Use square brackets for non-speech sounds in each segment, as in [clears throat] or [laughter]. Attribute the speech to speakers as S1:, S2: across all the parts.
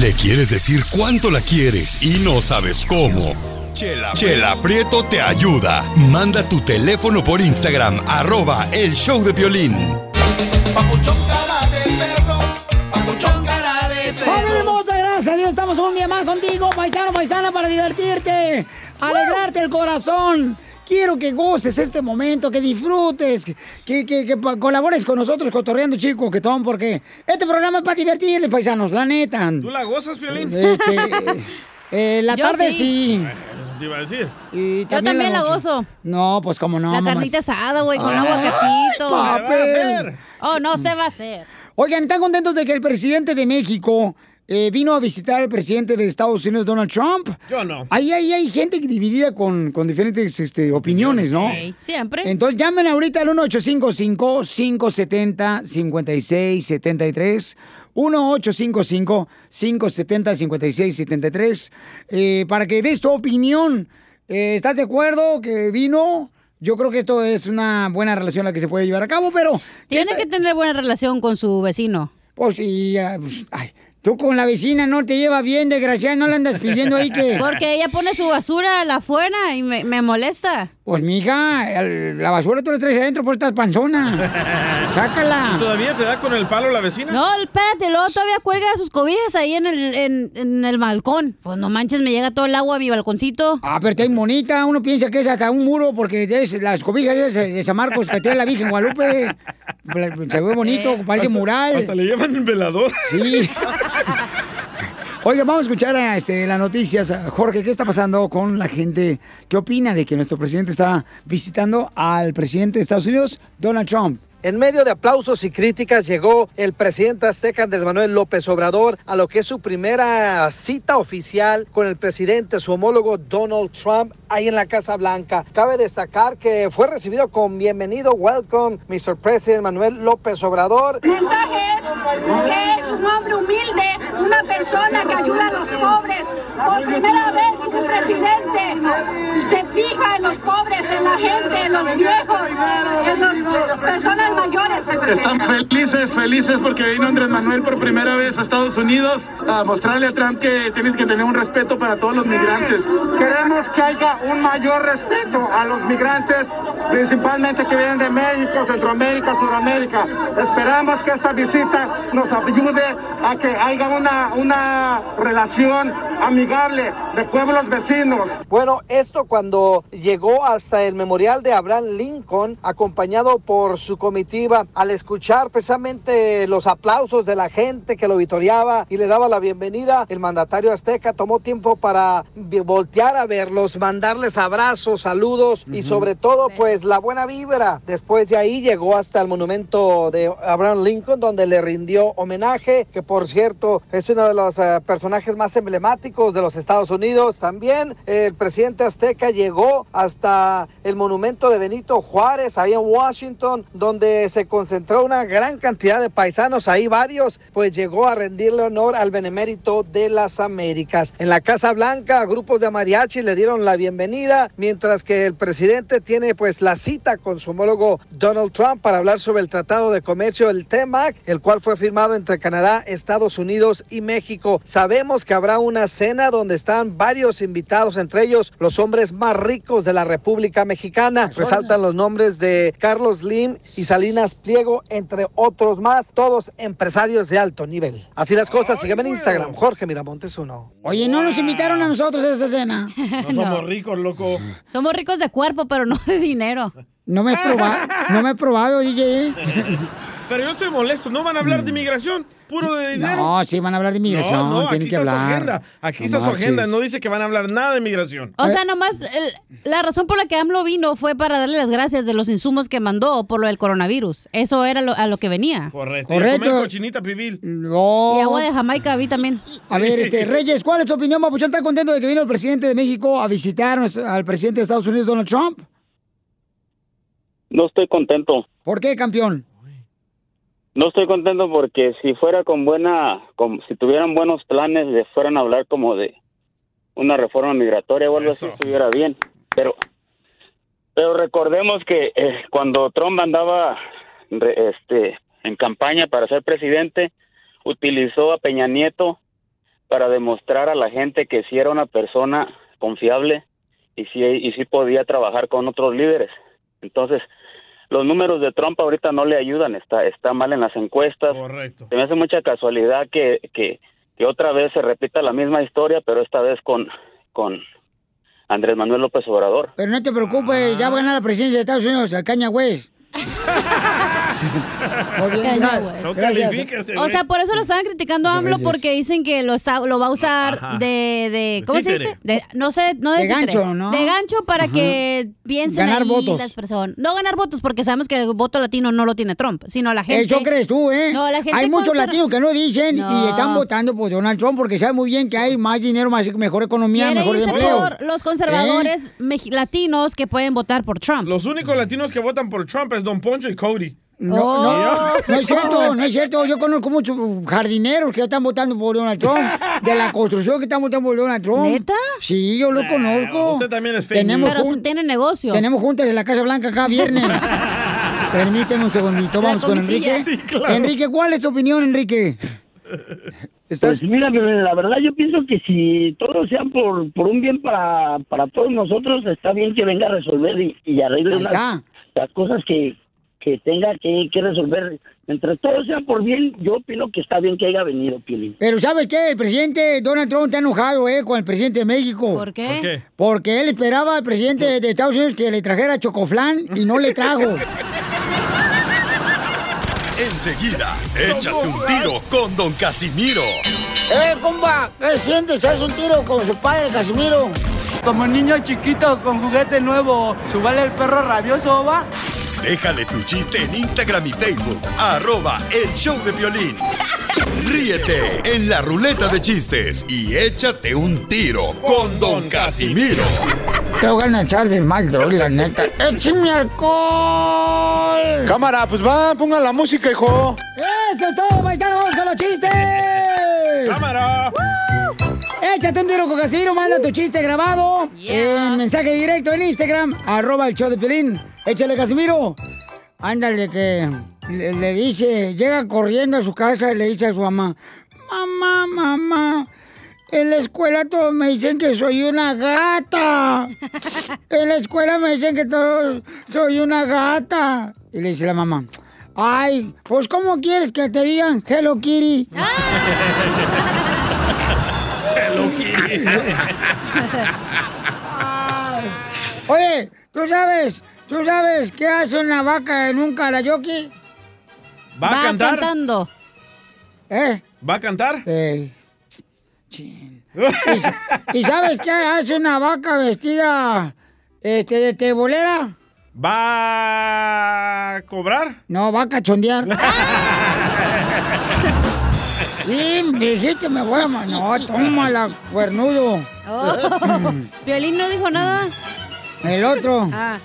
S1: Le quieres decir cuánto la quieres y no sabes cómo. Chela, Chela Prieto te ayuda. Manda tu teléfono por Instagram, arroba el show de violín.
S2: ¡Familia hermosa! Gracias a Dios, estamos un día más contigo, paisano, paisana, para divertirte, alegrarte el corazón. Quiero que goces este momento, que disfrutes, que, que- que colabores con nosotros cotorreando, chico, que ton, porque este programa es para divertirles, paisanos, la neta.
S3: ¿Tú la gozas, Piolín?
S2: Este, [laughs] eh, la
S4: Yo
S2: tarde
S4: sí.
S2: sí.
S3: Te iba a decir.
S2: Y
S4: Yo también la gozo.
S2: No, pues como no.
S4: la
S2: mamás.
S4: carnita asada, güey, con
S2: Ay,
S4: aguacatito. Oh, no se va a hacer.
S2: Oigan, ¿están contentos de que el presidente de México eh, vino a visitar al presidente de Estados Unidos, Donald Trump?
S3: Yo no.
S2: Ahí, ahí hay gente dividida con, con diferentes este, opiniones, ¿no?
S4: Sí, siempre.
S2: Entonces llamen ahorita al 1855-570-5673. 1855-570-5673. Eh, para que des tu opinión. Eh, ¿Estás de acuerdo que vino? Yo creo que esto es una buena relación la que se puede llevar a cabo, pero...
S4: Tiene que tener buena relación con su vecino.
S2: Pues, y, ah, pues, ay, tú con la vecina no te lleva bien, desgraciada, no le andas pidiendo ahí que... [laughs]
S4: Porque ella pone su basura a la afuera y me, me molesta.
S2: Pues, mija, el- la basura tú la traes adentro por estas panzona. [laughs] Sácala.
S3: ¿Todavía te da con el palo la vecina?
S4: No, espérate, luego todavía cuelga sus cobijas ahí en el, en, en el balcón. Pues no manches, me llega todo el agua a mi balconcito.
S2: Ah, pero está bien bonita. Uno piensa que es hasta un muro porque es las cobijas esas de San Marcos que trae la Virgen Guadalupe. [laughs] Se ve bonito, parece
S3: Hasta-
S2: mural.
S3: Hasta le llevan el velador.
S2: Sí. Oiga, vamos a escuchar a, este, las noticias. Jorge, ¿qué está pasando con la gente? ¿Qué opina de que nuestro presidente está visitando al presidente de Estados Unidos, Donald Trump?
S5: En medio de aplausos y críticas llegó el presidente azteca Andrés Manuel López Obrador a lo que es su primera cita oficial con el presidente, su homólogo Donald Trump, ahí en la Casa Blanca. Cabe destacar que fue recibido con bienvenido, welcome, Mr. President Manuel López Obrador.
S6: El mensaje es que es un hombre humilde, una persona que ayuda a los pobres. Por primera vez un presidente se fija en los pobres, en la gente, en los viejos, en las personas mayores.
S7: Están felices, felices porque vino Andrés Manuel por primera vez a Estados Unidos a mostrarle a Trump que tienes que tener un respeto para todos los migrantes. Queremos que haya un mayor respeto a los migrantes, principalmente que vienen de México, Centroamérica, Sudamérica. Esperamos que esta visita nos ayude a que haya una, una relación amigable de pueblos vecinos.
S5: Bueno, esto cuando llegó hasta el memorial de Abraham Lincoln, acompañado por su comitiva, al escuchar precisamente los aplausos de la gente que lo vitoreaba y le daba la bienvenida, el mandatario azteca tomó tiempo para voltear a verlos, mandarles abrazos, saludos y sobre todo pues la buena vibra. Después de ahí llegó hasta el monumento de Abraham Lincoln donde le rindió homenaje, que por cierto es uno de los eh, personajes más emblemáticos de los Estados Unidos. También eh, el presidente azteca llegó hasta el monumento de Benito Juárez, ahí en Washington, donde se concentró una gran cantidad de paisanos, ahí varios, pues llegó a rendirle honor al benemérito de las Américas. En la Casa Blanca, grupos de mariachi le dieron la bienvenida, mientras que el presidente tiene pues la cita con su homólogo Donald Trump para hablar sobre el Tratado de Comercio, el TEMAC, el cual fue firmado entre Canadá, Estados Unidos y México. Sabemos que habrá unas cena donde están varios invitados, entre ellos los hombres más ricos de la República Mexicana. Resaltan los nombres de Carlos Lim y Salinas Pliego, entre otros más, todos empresarios de alto nivel. Así las cosas, sígueme en Instagram, Jorge Miramontes uno.
S2: Oye, no nos invitaron a nosotros a esa cena.
S3: No somos [laughs] ricos, loco.
S4: Somos ricos de cuerpo, pero no de dinero.
S2: No me he probado, no me he probado, DJ. [laughs]
S3: Pero yo estoy molesto. No van a hablar de inmigración. Puro de dinero.
S2: No, sí van a hablar de inmigración,
S3: No, no,
S2: tienen
S3: aquí
S2: que
S3: está
S2: hablar.
S3: su agenda. Aquí está su agenda. No dice que van a hablar nada de inmigración.
S4: O sea, nomás el- la razón por la que AMLO vino fue para darle las gracias de los insumos que mandó por lo del coronavirus. Eso era lo- a lo que venía.
S3: Correcto.
S2: Correcto.
S3: Y comer cochinita pibil.
S2: No.
S4: Y agua de Jamaica vi también.
S2: A ver, este, Reyes, ¿cuál es tu opinión, Papuchón? ¿Estás contento de que vino el presidente de México a visitar al presidente de Estados Unidos, Donald Trump?
S8: No estoy contento.
S2: ¿Por qué, campeón?
S8: No estoy contento porque si fuera con buena, con- si tuvieran buenos planes, de fueran a hablar como de una reforma migratoria o algo así, estuviera bien. Pero, pero recordemos que eh, cuando Trump andaba re- este, en campaña para ser presidente, utilizó a Peña Nieto para demostrar a la gente que sí era una persona confiable y sí, y sí podía trabajar con otros líderes. Entonces, los números de Trump ahorita no le ayudan, está, está mal en las encuestas.
S3: Correcto.
S8: Se me hace mucha casualidad que, que, que otra vez se repita la misma historia, pero esta vez con, con Andrés Manuel López Obrador.
S2: Pero no te preocupes, ya va a ganar la presidencia de Estados Unidos, el Caña West. [laughs] Muy bien.
S3: No
S2: gracias.
S4: O sea, por eso lo estaban criticando a AMLO porque dicen que lo, lo va a usar de, de ¿cómo se dice? De, no sé, no de,
S2: gancho, ¿no?
S4: De gancho para que piensen
S2: Ganar
S4: ahí
S2: votos.
S4: las personas. No ganar votos porque sabemos que el voto latino no lo tiene Trump, sino la gente.
S2: Eso crees tú, ¿eh?
S4: No, la gente
S2: hay muchos latinos que no dicen y están votando por Donald Trump porque saben muy bien que hay más dinero, más mejor economía, mejor
S4: irse
S2: empleo.
S4: por los conservadores meji- latinos que pueden votar por Trump.
S3: Los únicos latinos que votan por Trump es Don Poncho y Cody.
S2: No,
S4: Oh.
S2: no, no es cierto, no es cierto. Yo conozco muchos jardineros que están votando por Donald Trump, de la construcción que están votando por Donald Trump.
S4: ¿Neta?
S2: Sí, yo lo conozco.
S3: usted también es fake
S2: Tenemos,
S4: Pero si tiene negocio.
S2: tenemos juntas en la Casa Blanca cada viernes. [laughs] Permíteme un segundito, vamos con. Enrique.
S3: Sí, claro.
S2: Enrique, ¿cuál es tu opinión, Enrique? ¿Estás?
S9: Pues mira, la verdad yo pienso que si todos sean por, por un bien para, para todos nosotros, está bien que venga a resolver y, y arregle
S2: Ahí
S9: las,
S2: está.
S9: las cosas que, que tenga que, que resolver. Entre todos sean por bien, yo opino que está bien que haya venido, Piolín.
S2: Pero ¿sabes qué? El presidente Donald Trump está enojado, ¿eh? Con el presidente de México.
S4: ¿Por qué?
S3: ¿Por qué?
S2: Porque él esperaba al presidente de Estados Unidos que le trajera chocoflán y no le trajo. [laughs]
S1: Enseguida, échate un tiro con Don Casimiro.
S2: ¡Eh, compa! ¿Qué sientes? ¿Haz un tiro con su padre, Casimiro?
S10: Como niño chiquito con juguete nuevo, ¿subale el perro rabioso, va?
S1: Déjale tu chiste en Instagram y Facebook, arroba el show de violín. Ríete en la ruleta de chistes y échate un tiro con Don Casimiro.
S2: Te voy a echar de mal, droga, la neta. ¡Échame alcohol!
S7: Cámara, pues va, pongan la música, hijo.
S2: ¡Eso es todo, paisanos! ¡Vamos con los chistes!
S3: ¡Cámara!
S2: Échate un tiro con Casimiro, manda tu chiste grabado en mensaje directo en Instagram, arroba el show de Pelín. Échale, Casimiro. Ándale, que le, le dice, llega corriendo a su casa y le dice a su mamá, mamá, mamá, en la escuela todos me dicen que soy una gata. [laughs] En la escuela me dicen que todos soy una gata. Y le dice la mamá, ay, pues ¿cómo quieres que te digan Hello Kitty? Oye, ¿tú sabes, tú sabes qué hace una vaca en un karaoke?
S3: ¿Va a cantar?
S4: cantando.
S2: ¿Eh?
S3: ¿Va a cantar?
S2: Eh, chin. ¿Y, sa- y sabes qué hace una vaca vestida este, de tebolera?
S3: ¿Va a cobrar?
S2: No, va a cachondear. [laughs] Sí, dijiste, me voy a... No, tómala, cuernudo.
S4: Oh, [laughs] Violín no dijo nada.
S2: El otro.
S4: Ah.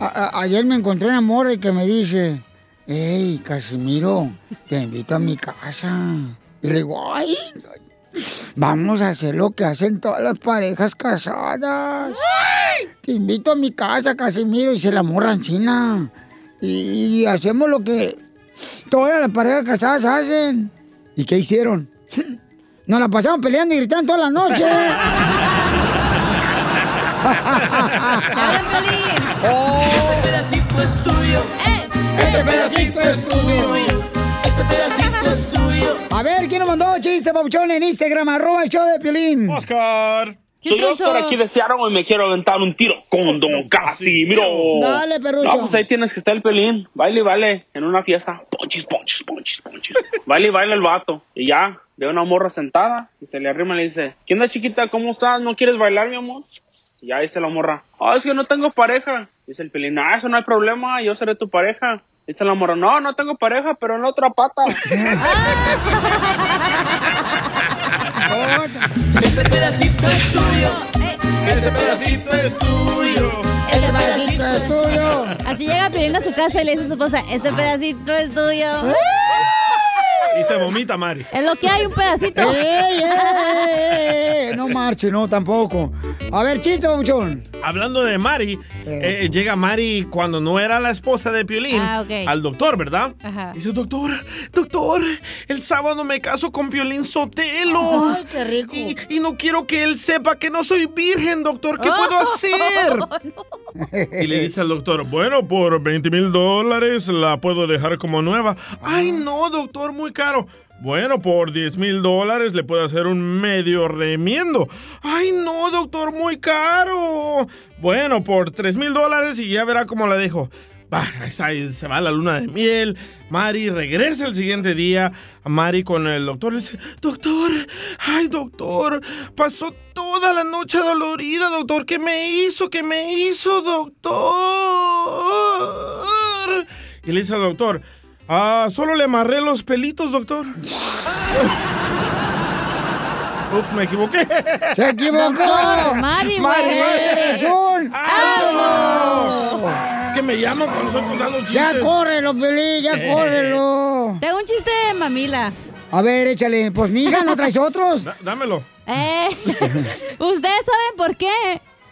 S2: A- ayer me encontré una morra y que me dice, hey, Casimiro, te invito a mi casa. Y le digo, ay, vamos a hacer lo que hacen todas las parejas casadas. Te invito a mi casa, Casimiro, y se la morra encina. Y, y hacemos lo que todas las parejas casadas hacen. ¿Y qué hicieron? Nos la pasamos peleando y gritando toda la noche. [laughs]
S11: Este pedacito es tuyo.
S2: Este pedacito es tuyo.
S11: Este pedacito es tuyo.
S2: A ver, ¿quién nos mandó chiste, papuchón, en Instagram? Arroba el show de Piolín.
S3: Oscar.
S12: Soy Oscar aquí de Seattle y me quiero aventar un tiro con Don Casimiro.
S2: Dale, perrucho.
S12: No, pues ahí tienes que estar el pelín. Baile y baile en una fiesta. Ponchis, ponchis, ponchis, ponchis. [laughs] baile y baile el vato. Y ya, ve una morra sentada y se le arrima y le dice, ¿qué onda chiquita? ¿Cómo estás? ¿No quieres bailar, mi amor? Y ya dice la morra, ah, es que no tengo pareja. Dice el pelín, ah, eso no hay problema, yo seré tu pareja. Dice la morra, no, no tengo pareja, pero en la otra pata. [laughs]
S11: Este pedacito es tuyo. Este pedacito es tuyo.
S2: Este pedacito es tuyo.
S4: Así llega Piolín a su casa y le dice a su esposa, este pedacito es tuyo.
S3: Y se vomita, Mari.
S4: Es lo que hay, un pedacito. [laughs]
S2: ¡Ey, ey, ey! No marche, no, tampoco. A ver, chiste, papuchón.
S3: Hablando de Mari, eh, llega Mari cuando no era la esposa de Piolín
S4: Ah, ok.
S3: al doctor, ¿verdad?
S4: Ajá.
S3: Dice, doctor, doctor, el sábado me caso con Piolín Sotelo.
S2: Ay, qué rico.
S3: Y, y no quiero que él sepa que no soy virgen, doctor. ¿Qué puedo [laughs] hacer? Y le dice al doctor, bueno, por 20 mil dólares la puedo dejar como nueva. Ay, no, doctor, muy caro. Bueno, por 10 mil dólares le puedo hacer un medio remiendo. Ay, no, doctor, muy caro. Bueno, por 3 mil dólares y ya verá cómo la dejo. Va, ahí se va la luna de miel. Mari regresa el siguiente día. Mari con el doctor le dice, doctor, ay doctor, pasó toda la noche dolorida, doctor. ¿Qué me hizo? ¿Qué me hizo, doctor? Y le dice al doctor, ah, solo le amarré los pelitos, doctor. Ups, me equivoqué.
S2: ¡Se equivocó!
S4: Doctor, Mari, güey.
S2: ¡Eres un
S3: ¡Árbol! Es que me llaman cuando estoy contando chistes.
S2: Ya córrelo, Piolín, ya
S3: Eh.
S2: córrelo.
S4: Tengo un chiste de mamila.
S2: A ver, échale. Pues, mija, ¿no traes otros?
S3: Da- dámelo.
S4: Eh, [laughs] ¿Ustedes saben por qué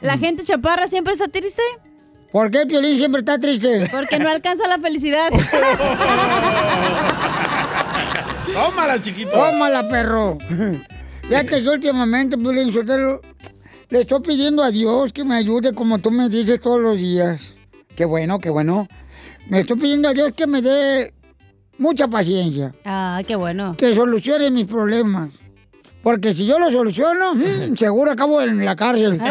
S4: la gente chaparra siempre está triste?
S2: ¿Por qué Piolín siempre está triste?
S4: Porque no alcanza la felicidad. [laughs]
S3: Tómala, chiquito.
S2: Tómala, perro. Fíjate que últimamente, Piolín Sotelo, le estoy pidiendo a Dios que me ayude como tú me dices todos los días. Qué bueno, qué bueno. Me estoy pidiendo a Dios que me dé mucha paciencia.
S4: Ah, qué bueno.
S2: Que solucione mis problemas. Porque si yo lo soluciono, mm, seguro acabo en la cárcel. [laughs]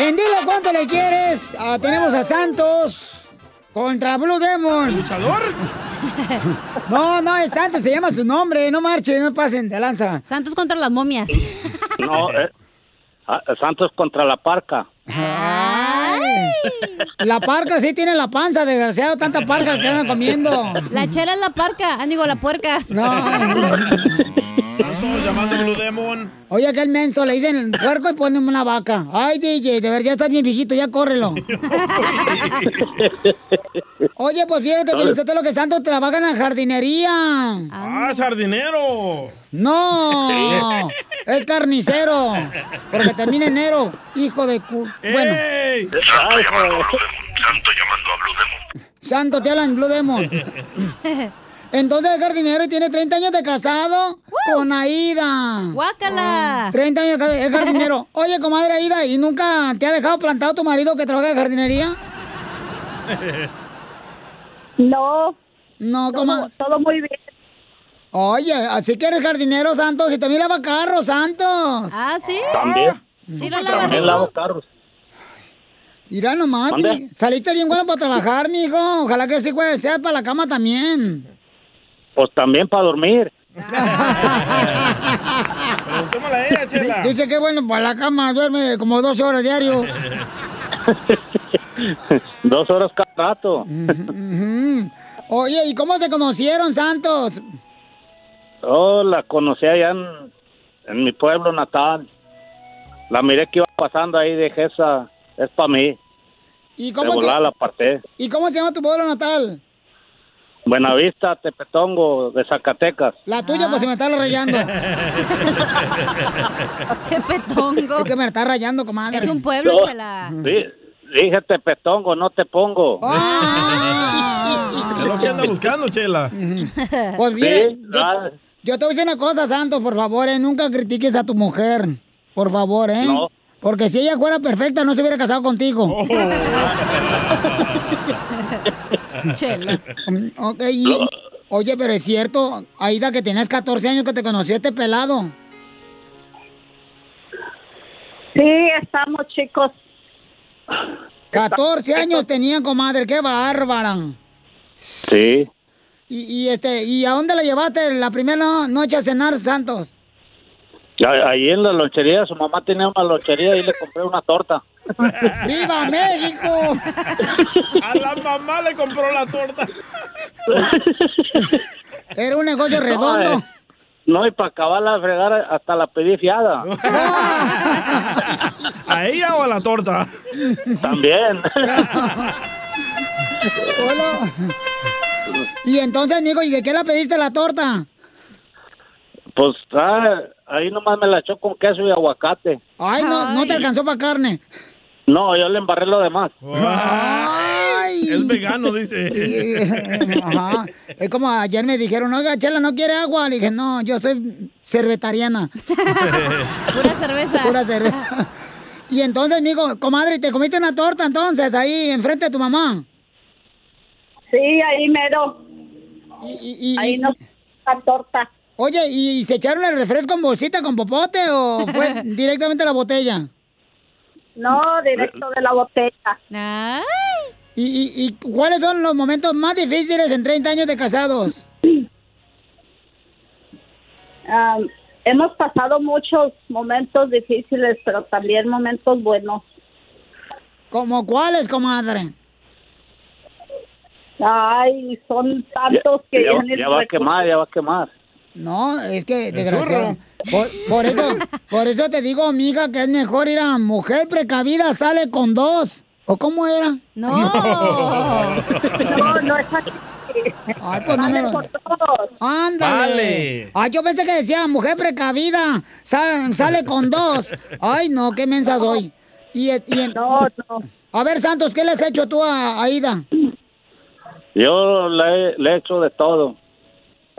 S2: En Dile cuánto le quieres, ah, tenemos a Santos contra Blue Demon.
S3: ¿Luchador? [laughs]
S2: No, no, es Santos, se llama su nombre. No marchen, no pasen de lanza.
S4: Santos contra las momias. [laughs]
S9: No, eh, ah, Santos contra la parca.
S2: La parca sí tiene la panza, desgraciado, tanta parca que andan comiendo.
S4: La chela es la parca, ah, digo, la puerca.
S2: No. [laughs]
S3: Todos llamando Blue Demon.
S2: Oye, aquel menso, le dicen puerco y ponen una vaca. Ay, DJ, de verdad ya estás bien viejito, ya córrelo. [laughs] Oye, pues fíjate, Felicito lo que Santos trabaja en la jardinería.
S3: Ah, sardinero.
S2: No, [laughs] es carnicero. Porque termina enero, hijo de cu... Bueno,
S3: ¡Ey!
S2: Santo, te hablan Blue Demon. [laughs] Entonces es jardinero y tiene 30 años de casado con Aida.
S4: ¡Guácala!
S2: 30 años de jardinero. [laughs] Oye, comadre Aida, ¿y nunca te ha dejado plantado tu marido que trabaja en jardinería? [laughs]
S13: No.
S2: No, comadre.
S13: Todo muy bien.
S2: Oye, así que eres jardinero, Santos, y también lava carros, Santos.
S4: Ah, ¿sí?
S9: También.
S4: ¿Sí lo lava
S9: También lavo carros.
S2: Mira nomás, saliste bien bueno para trabajar, mijo. Ojalá que sí, güey, sea para la cama también.
S9: Pues también para dormir.
S3: A ella, chela.
S2: Dice que bueno, para la cama duerme como dos horas diario. [laughs]
S9: Dos horas cada rato.
S2: Oye, ¿y cómo se conocieron, Santos?
S9: Oh, la conocí allá en,
S13: en mi pueblo natal. La miré que iba pasando ahí, dije, esa es para mí.
S2: ¿Y cómo, se,
S13: la aparté.
S2: ¿Y cómo se llama tu pueblo natal?
S13: Buenavista, Tepetongo, de Zacatecas.
S2: La tuya, pues se me está rayando. [laughs]
S4: Tepetongo.
S2: Es que me está rayando, comadre.
S4: Es un pueblo, chela.
S13: sí, dije Tepetongo, no te pongo. [laughs]
S3: Es lo que anda buscando, Chela.
S2: Pues
S13: Sí,
S2: yo,
S13: ah,
S2: yo te voy a decir una cosa, Santos, por favor, eh, nunca critiques a tu mujer. Por favor, ¿eh?
S13: No.
S2: Porque si ella fuera perfecta, no se hubiera casado contigo. [laughs]
S4: Chela. [laughs]
S2: Ok, y- oye, pero es cierto, Aida, que tenías 14 años que te conoció este pelado.
S14: Sí, estamos chicos.
S2: 14 años tenían, comadre, qué bárbara.
S13: sí.
S2: Y, y, este, ¿y a dónde la llevaste la primera no- noche a cenar, Santos?
S13: Ahí en la lonchería, su mamá tenía una lonchería y le compré una torta. [laughs]
S2: ¡Viva México! [laughs]
S3: A la mamá le compró la torta. [laughs]
S2: Era un negocio redondo.
S13: No, eh, no, y para acabarla de fregar, hasta la pedí fiada.
S3: ¿A ella o a la torta?
S13: También.
S2: Hola. Y entonces, amigo, ¿y de qué la pediste la torta?
S13: Pues ah, ahí nomás me la echó con queso y aguacate.
S2: Ay, no, no te alcanzó para carne.
S13: No, yo le embarré lo demás.
S2: Ay.
S3: Es vegano, dice. [laughs]
S2: Ajá. Es como ayer me dijeron, oiga, Chela, ¿no quiere agua? Le dije, no, yo soy cervetariana. [laughs]
S4: Pura cerveza.
S2: Pura cerveza. Y entonces, amigo, comadre, ¿te comiste una torta entonces ahí enfrente de tu mamá?
S14: Sí, ahí mero.
S2: Y,
S14: ahí nos la torta.
S2: Oye, ¿y se echaron el refresco en bolsita con popote o fue [laughs] directamente a la botella?
S14: No, directo de la botella.
S2: ¿Y, y, y cuáles son los momentos más difíciles en 30 años de casados? [clears throat]
S14: Ah, hemos pasado muchos momentos difíciles, pero también momentos buenos.
S2: ¿Como cuáles, comadre?
S14: Ay, son tantos que
S13: Ya,
S14: ya
S13: ya va a quemar, ya va a quemar.
S2: No, es que desgraciado. Por, por eso, por eso te digo, amiga, que es mejor ir a mujer precavida sale con dos. ¿O cómo era?
S4: No.
S14: No, no es así.
S2: Ay, pues no me lo... Ándale.
S14: Vale.
S2: Ay, yo pensé que decía mujer precavida sal- sale con dos. Ay, no, qué mensa soy. Y, y en- A ver, Santos, ¿qué le has hecho tú a Aida?
S13: Yo le, le he hecho de todo.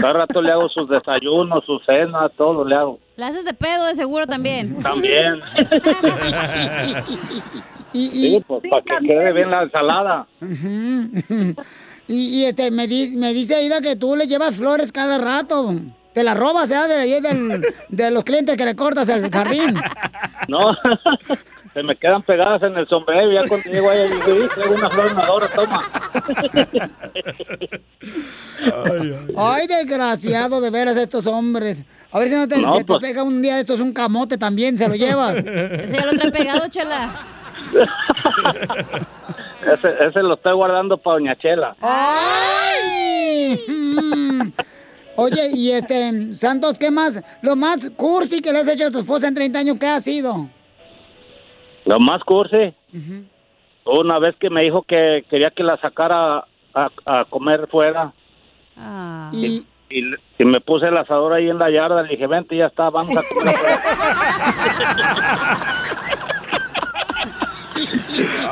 S13: Cada rato le hago sus desayunos, sus cenas, todo le hago.
S4: La haces de pedo de seguro también.
S13: También. [laughs]
S2: Y,
S13: Sí, pues para que quede bien la ensalada. [laughs]
S2: Y, y, este, me, di- me dice Aida que tú le llevas flores cada rato. Te las robas, ¿eh? De, ahí del- de los clientes que le cortas el jardín. [laughs]
S13: No, se me quedan pegadas en el sombrero y ya cuando llego ahí digo, "Sí, traigo una flor madura, toma.
S2: Ay, desgraciado de veras estos hombres. A ver si no te,
S13: No,
S2: se te
S13: pues.
S2: pega un día esto es un camote también, se lo llevas.
S4: Ese ya lo trae pegado, chela.
S13: Ese, ese lo estoy guardando para Doña Chela.
S2: ¡Ay! Mm. Oye, y este, Santos, ¿qué más? Lo más cursi que le has hecho a tu esposa en 30 años, ¿qué ha sido?
S13: Lo más cursi, una vez que me dijo que quería que la sacara a, a comer fuera
S2: Y,
S13: y, y me puse el asador ahí en la yarda, le dije, vente, ya está, vamos a comer [laughs] afuera".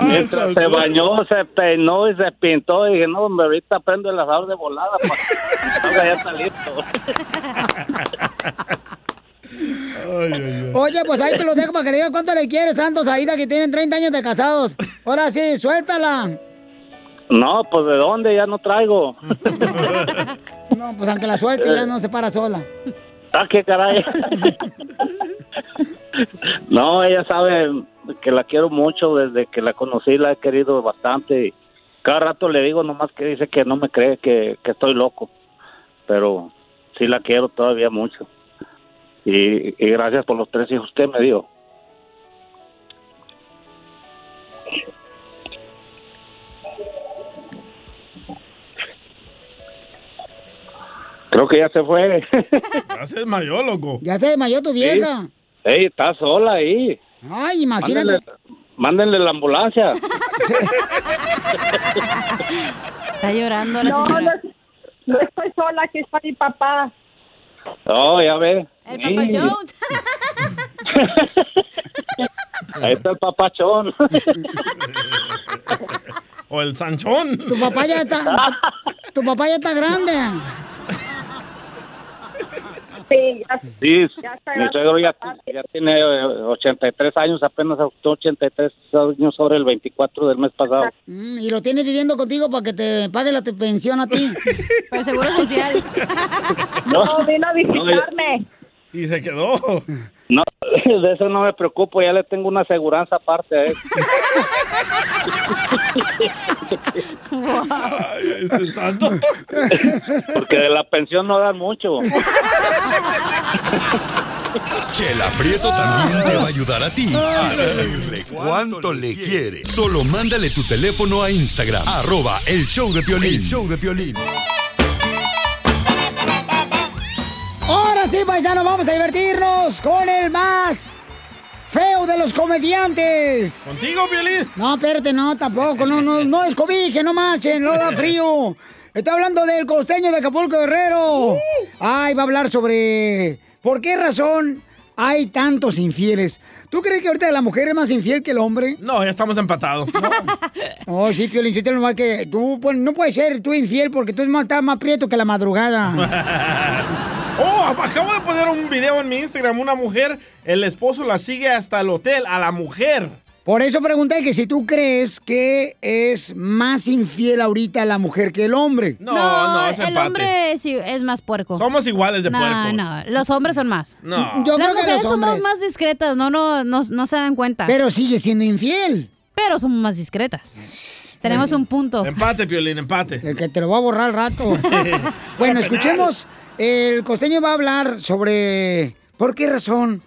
S13: Mientras se bañó, se peinó y se pintó. Y dije, no, hombre, ahorita prendo el asador de volada para que salga ya está listo. [laughs]
S2: Oye, pues ahí te lo dejo para que le digas cuánto le quieres, Santos, Aida, que tienen 30 años de casados. Ahora sí, suéltala.
S13: No, pues de dónde ya no traigo. [laughs]
S2: No, pues aunque la suelte, ya no se para sola.
S13: Ah, qué caray. [laughs] No, ella sabe que la quiero mucho desde que la conocí, la he querido bastante. y Cada rato le digo nomás que dice que no me cree que, que estoy loco, pero sí la quiero todavía mucho. Y, y gracias por los tres hijos que me dio. Creo que ya se fue. [laughs]
S3: Ya se desmayó, loco.
S2: Ya se desmayó tu vieja.
S13: Ey, está sola ahí.
S2: Ay, imagínate.
S13: Mándenle, mándenle la ambulancia. [laughs]
S4: Está llorando la
S14: No,
S4: señora.
S14: no, no estoy sola, aquí está mi papá.
S13: Oh, ya ve.
S4: El Papa
S13: Sí.
S4: Jones. [laughs]
S13: Ahí está el papachón. [laughs]
S3: O el Sanchón.
S2: Tu papá ya está. [laughs] Tu papá ya está grande.
S14: Sí, ya,
S13: Sí,
S14: Ya está
S13: mi suegro ya, ya tiene eh, 83 años, apenas adoptó 83 años sobre el 24 del mes pasado.
S2: Mm, y lo tienes viviendo contigo para que te pague la pensión a ti. [laughs]
S4: Para el seguro social. [laughs]
S14: no, vino a visitarme.
S3: Y se quedó.
S13: No, [laughs] de eso no me preocupo, ya le tengo una aseguranza aparte a él.
S3: Ay, ese santo. [laughs]
S13: Porque de la pensión no dan mucho.
S1: Chela Prieto también te va a ayudar a ti a decirle cuánto le quiere. Solo mándale tu teléfono a Instagram, arroba el show de Piolín.
S2: El
S1: show de Piolín.
S2: Ahora sí, paisano, vamos a divertirnos con el más feo de los comediantes.
S3: ¿Contigo, Piolín?
S2: No, espérate, no, tampoco. No, no, no descobije, no marchen, no da [laughs] frío. Estoy hablando del costeño de Acapulco Guerrero. Ay, va a hablar sobre por qué razón hay tantos infieles. ¿Tú crees que ahorita la mujer es más infiel que el hombre?
S3: No, ya estamos empatados. [laughs]
S2: Oh, sí, Piolín, yo te lo mal que tú pues, no puedes ser tú infiel porque tú estás más prieto que la madrugada. [laughs]
S3: Oh, acabo de poner un video en mi Instagram. Una mujer, el esposo la sigue hasta el hotel, a la mujer.
S2: Por eso pregunté que si tú crees que es más infiel ahorita la mujer que el hombre.
S3: No, no, es
S4: el
S3: empate.
S4: hombre sí, es más puerco.
S3: Somos iguales de
S4: no,
S3: puercos.
S4: No, los hombres son más.
S3: No.
S2: Yo
S4: Las
S2: creo que
S4: mujeres
S2: los
S4: somos
S2: hombres.
S4: más discretas, no, no, no, no se dan cuenta.
S2: Pero sigue siendo infiel.
S4: Pero somos más discretas. Tenemos un punto.
S3: Empate, Piolín, empate.
S2: El que te lo va a borrar al rato. [laughs] bueno, escuchemos. El costeño va a hablar sobre por qué razón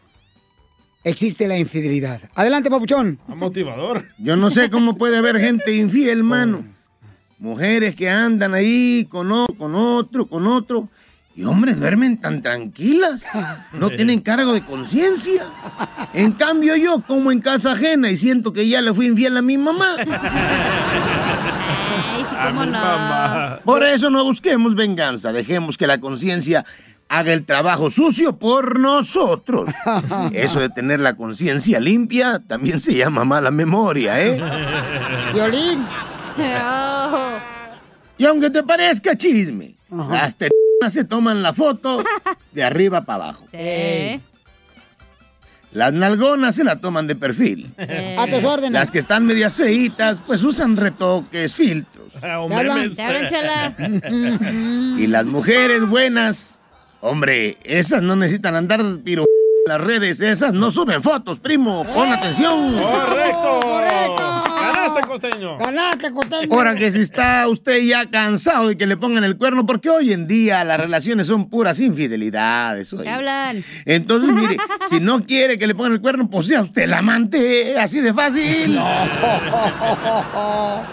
S2: existe la infidelidad. Adelante, papuchón.
S3: Motivador.
S15: Yo no sé cómo puede haber gente infiel, [laughs] mano. Mujeres que andan ahí con, o- con otro, con otro. Y hombres duermen tan tranquilas. No tienen cargo de conciencia. En cambio yo como en casa ajena y siento que ya le fui infiel a mi mamá. [laughs]
S4: Cómo no.
S15: Por eso no busquemos venganza. Dejemos que la conciencia haga el trabajo sucio por nosotros. [laughs] Eso de tener la conciencia limpia también se llama mala memoria, ¿eh?
S2: Violín. [laughs]
S15: Y aunque te parezca chisme, las tetas [laughs] se toman la foto de arriba para abajo.
S4: Sí.
S15: Las nalgonas se la toman de perfil.
S2: A tus órdenes.
S15: Las que están medias feitas, pues usan retoques, filtros.
S3: O
S2: Te hablan.
S3: memes.
S4: Te hablan, chela.
S15: Y las mujeres buenas, hombre, esas no necesitan andar piro en las redes, esas no suben fotos, primo. Pon atención.
S3: Correcto.
S2: Correcto.
S3: Costeño.
S2: Ganaste, costeño.
S15: Ahora que si está usted ya cansado de que le pongan el cuerno, porque hoy en día las relaciones son puras infidelidades. oye.
S4: Hablan.
S15: Entonces, mire, si no quiere que le pongan el cuerno, pues sea usted el amante, así de fácil.
S2: No,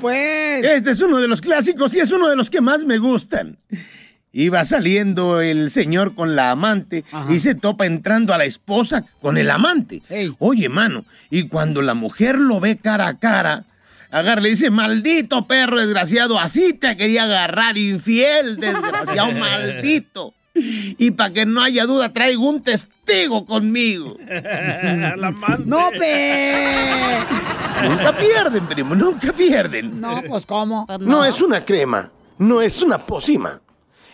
S2: pues.
S15: Este es uno de los clásicos y es uno de los que más me gustan. Iba saliendo el señor con la amante y se topa entrando a la esposa con el amante.
S2: Ey.
S15: Oye, mano, y cuando la mujer lo ve cara a cara, agarra y le dice, maldito perro desgraciado, así te quería agarrar, infiel, desgraciado, [laughs] maldito. Y para que no haya duda, traigo un testigo conmigo. [laughs]
S3: La amante.
S2: No, pe. [laughs]
S15: Nunca pierden, primo, nunca pierden.
S2: No, pues cómo.
S4: Pues
S16: No es una crema, no es una pócima.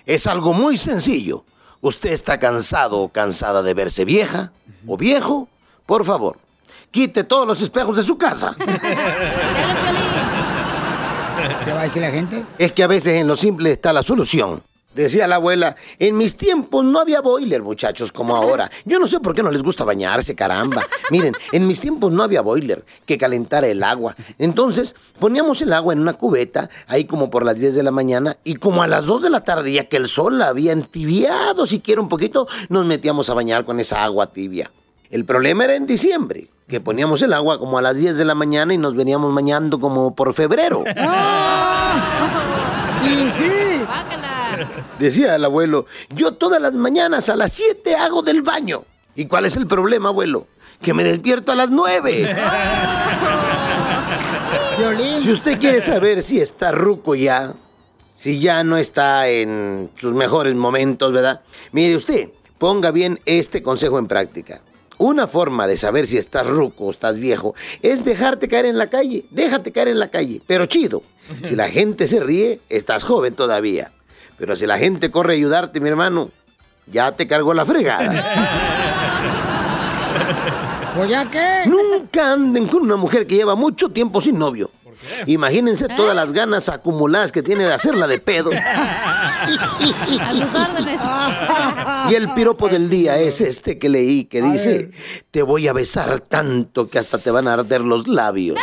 S16: Es algo muy sencillo. ¿Usted está cansado o cansada de verse vieja o viejo? Por favor, quite todos los espejos de su casa. [laughs]
S2: ¿Qué va a decir la gente?
S16: Es que a veces en lo simple está la solución. Decía la abuela, en mis tiempos no había boiler, muchachos, como ahora. Yo no sé por qué no les gusta bañarse, caramba. Miren, en mis tiempos no había boiler que calentara el agua. Entonces, poníamos el agua en una cubeta, ahí como por las 10 de la mañana, y como a las 2 de la tarde, ya que el sol la había entibiado siquiera un poquito, nos metíamos a bañar con esa agua tibia. El problema era en diciembre, que poníamos el agua como a las 10 de la mañana y nos veníamos bañando como por febrero. [laughs]
S2: Y sí.
S15: Decía el abuelo, yo todas las mañanas a las 7 hago del baño. ¿Y cuál es el problema, abuelo? Que me despierto a las 9. Si usted quiere saber si está ruco ya, si ya no está en sus mejores momentos, ¿verdad? Mire usted, ponga bien este consejo en práctica. Una forma de saber si estás ruco o estás viejo es dejarte caer en la calle. Déjate caer en la calle, pero chido. Si la gente se ríe, estás joven todavía. Pero si la gente corre a ayudarte, mi hermano, ya te cargó la fregada.
S2: ¿Pues ya qué?
S15: Nunca anden con una mujer que lleva mucho tiempo sin novio. Imagínense todas las ganas acumuladas que tiene de hacerla de pedo.
S4: A sus órdenes.
S15: Y el piropo del día es este que leí, que dice, te voy a besar tanto que hasta te van a arder los labios.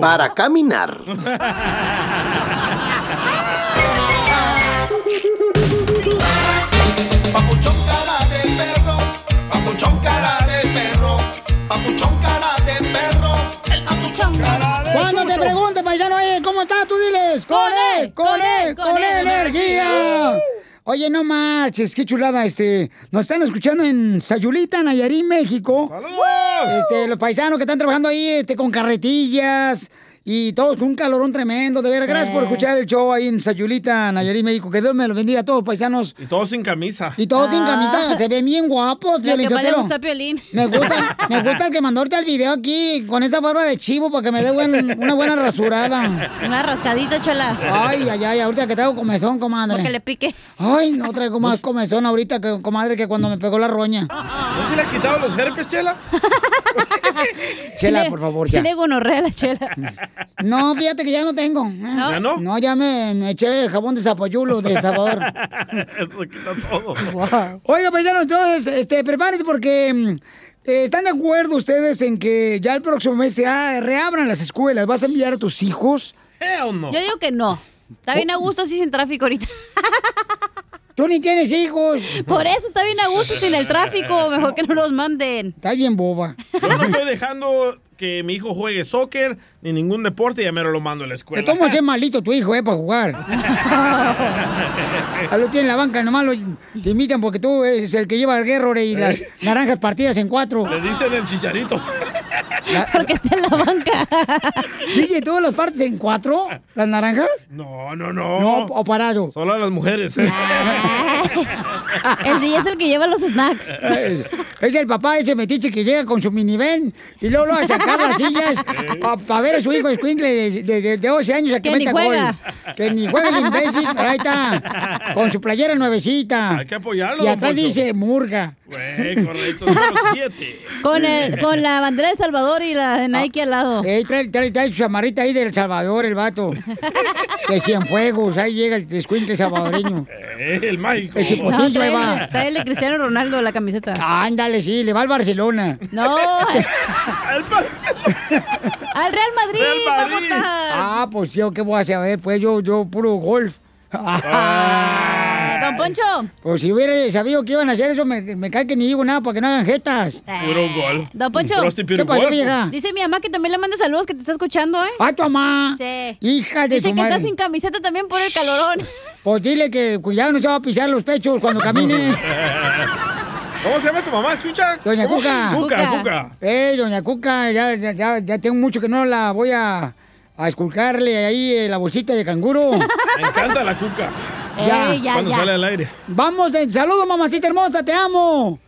S15: Para caminar. [laughs]
S2: Diles, con él, con él, con él, energía. Oye, no marches, qué chulada, este, nos están escuchando en Sayulita, Nayarit, México. Este, los paisanos que están trabajando ahí, este, con carretillas y todos con un calorón tremendo, de veras. Gracias por escuchar el show ahí en Sayulita, Nayarit, México. Que Dios me lo bendiga a todos, paisanos.
S3: Y todos sin camisa.
S2: Y todos sin camisa, se ven bien guapos, Piolín
S4: gusta.
S2: Me gusta, me gusta el que mandó ahorita el video aquí con esa barba de chivo para que me dé buen- una buena rasurada.
S4: Una rascadita, chala.
S2: Ay, ay, ay, ahorita que traigo comezón, comadre.
S4: Porque le pique.
S2: Ay, no [laughs] traigo más comezón ahorita, que, comadre, que cuando me pegó la roña.
S3: ¿No se le ha quitado los herpes, Chela? [laughs] [laughs]
S2: Chela, por favor, ya.
S4: Tiene gonorrea la chela.
S2: No, fíjate que ya no tengo.
S4: ¿No? ¿Ya no?
S2: No, ya me, me eché jabón de zapayulo de Salvador. [laughs]
S3: Eso quita todo.
S2: Oiga, paisano, entonces, este, prepárense porque mm, eh, ¿están de acuerdo ustedes en que ya el próximo mes se reabran las escuelas? ¿Vas a enviar a tus hijos?
S3: Hell no.
S4: Yo digo que no. Está bien a gusto así sin tráfico ahorita. [laughs]
S2: Tú ni tienes hijos.
S4: Por eso está bien a gusto sin el tráfico. Mejor que no los manden.
S2: Estás bien boba.
S3: Yo no estoy dejando que mi hijo juegue soccer ni ningún deporte y ya me lo mando a la
S2: Te
S3: escuela.
S2: tomo ese malito tu hijo, eh, para jugar. [laughs] Ahí lo tiene en la banca, nomás lo, te imitan porque tú eres el que lleva el guerrero y las naranjas partidas en cuatro.
S3: Le dicen el chicharito.
S4: Porque está en la banca. [laughs]
S2: DJ, ¿tú las partes en cuatro? ¿Las naranjas?
S3: No, no, no.
S2: No, o parado.
S3: Solo a las mujeres. ¿eh? [laughs]
S4: El DJ es el que lleva los snacks.
S2: Eh, Es el papá ese metiche que llega con su minivan y luego lo va a sacar las sillas para ver a su hijo escuincle de, de, de, de 12 años a que, meta
S4: juega.
S2: gol. Que ni juega el imbécil, pero ahí está, con su playera nuevecita.
S3: Hay que apoyarlo,
S2: Y atrás dice Murga.
S3: Güey, correcto. Número siete.
S4: Con, el, con la bandera de El Salvador y la de Nike al lado.
S2: Eh, trae, trae, trae su chamarrita ahí del Salvador, el vato. De Cienfuegos, ahí llega el escuincle salvadoreño.
S3: Eh, el mágico.
S2: El chipotillo, ahí va.
S4: trae, trae el de Cristiano Ronaldo la camiseta.
S2: Ándale, sí, le va al Barcelona.
S4: No.
S3: Al
S4: Al Real Madrid,
S3: Real Madrid.
S2: Ah, pues yo, ¿qué voy a saber? Pues yo, yo, puro golf.
S4: Eh, Don Poncho.
S2: Pues si hubiera sabido que iban a hacer eso, me, me cae que ni digo nada para que no hagan jetas.
S3: Puro gol.
S4: Don Poncho.
S2: ¿Qué pasó, vieja?
S4: Dice mi mamá que también le mande saludos, que te está escuchando, ¿eh?
S2: ¡Ah, tu mamá!
S4: Sí.
S2: Hija de
S4: Dice que
S2: madre.
S4: está sin camiseta también por el calorón. [laughs]
S2: Pues dile que cuidado, no se va a pisar los pechos cuando camine. [laughs]
S3: ¿Cómo se llama tu mamá, Chucha?
S2: Doña
S3: ¿Cómo?
S2: Cuca.
S3: Cuca, Cuca.
S2: Eh, doña Cuca, ya, ya, ya, ya tengo mucho que no la voy a, a esculcarle ahí eh, la bolsita de canguro. [laughs]
S3: Me encanta la Cuca.
S2: Ya.
S4: Eh, ya,
S3: Cuando
S4: ya.
S3: sale al aire.
S2: Vamos, eh, saludos mamacita hermosa, te amo.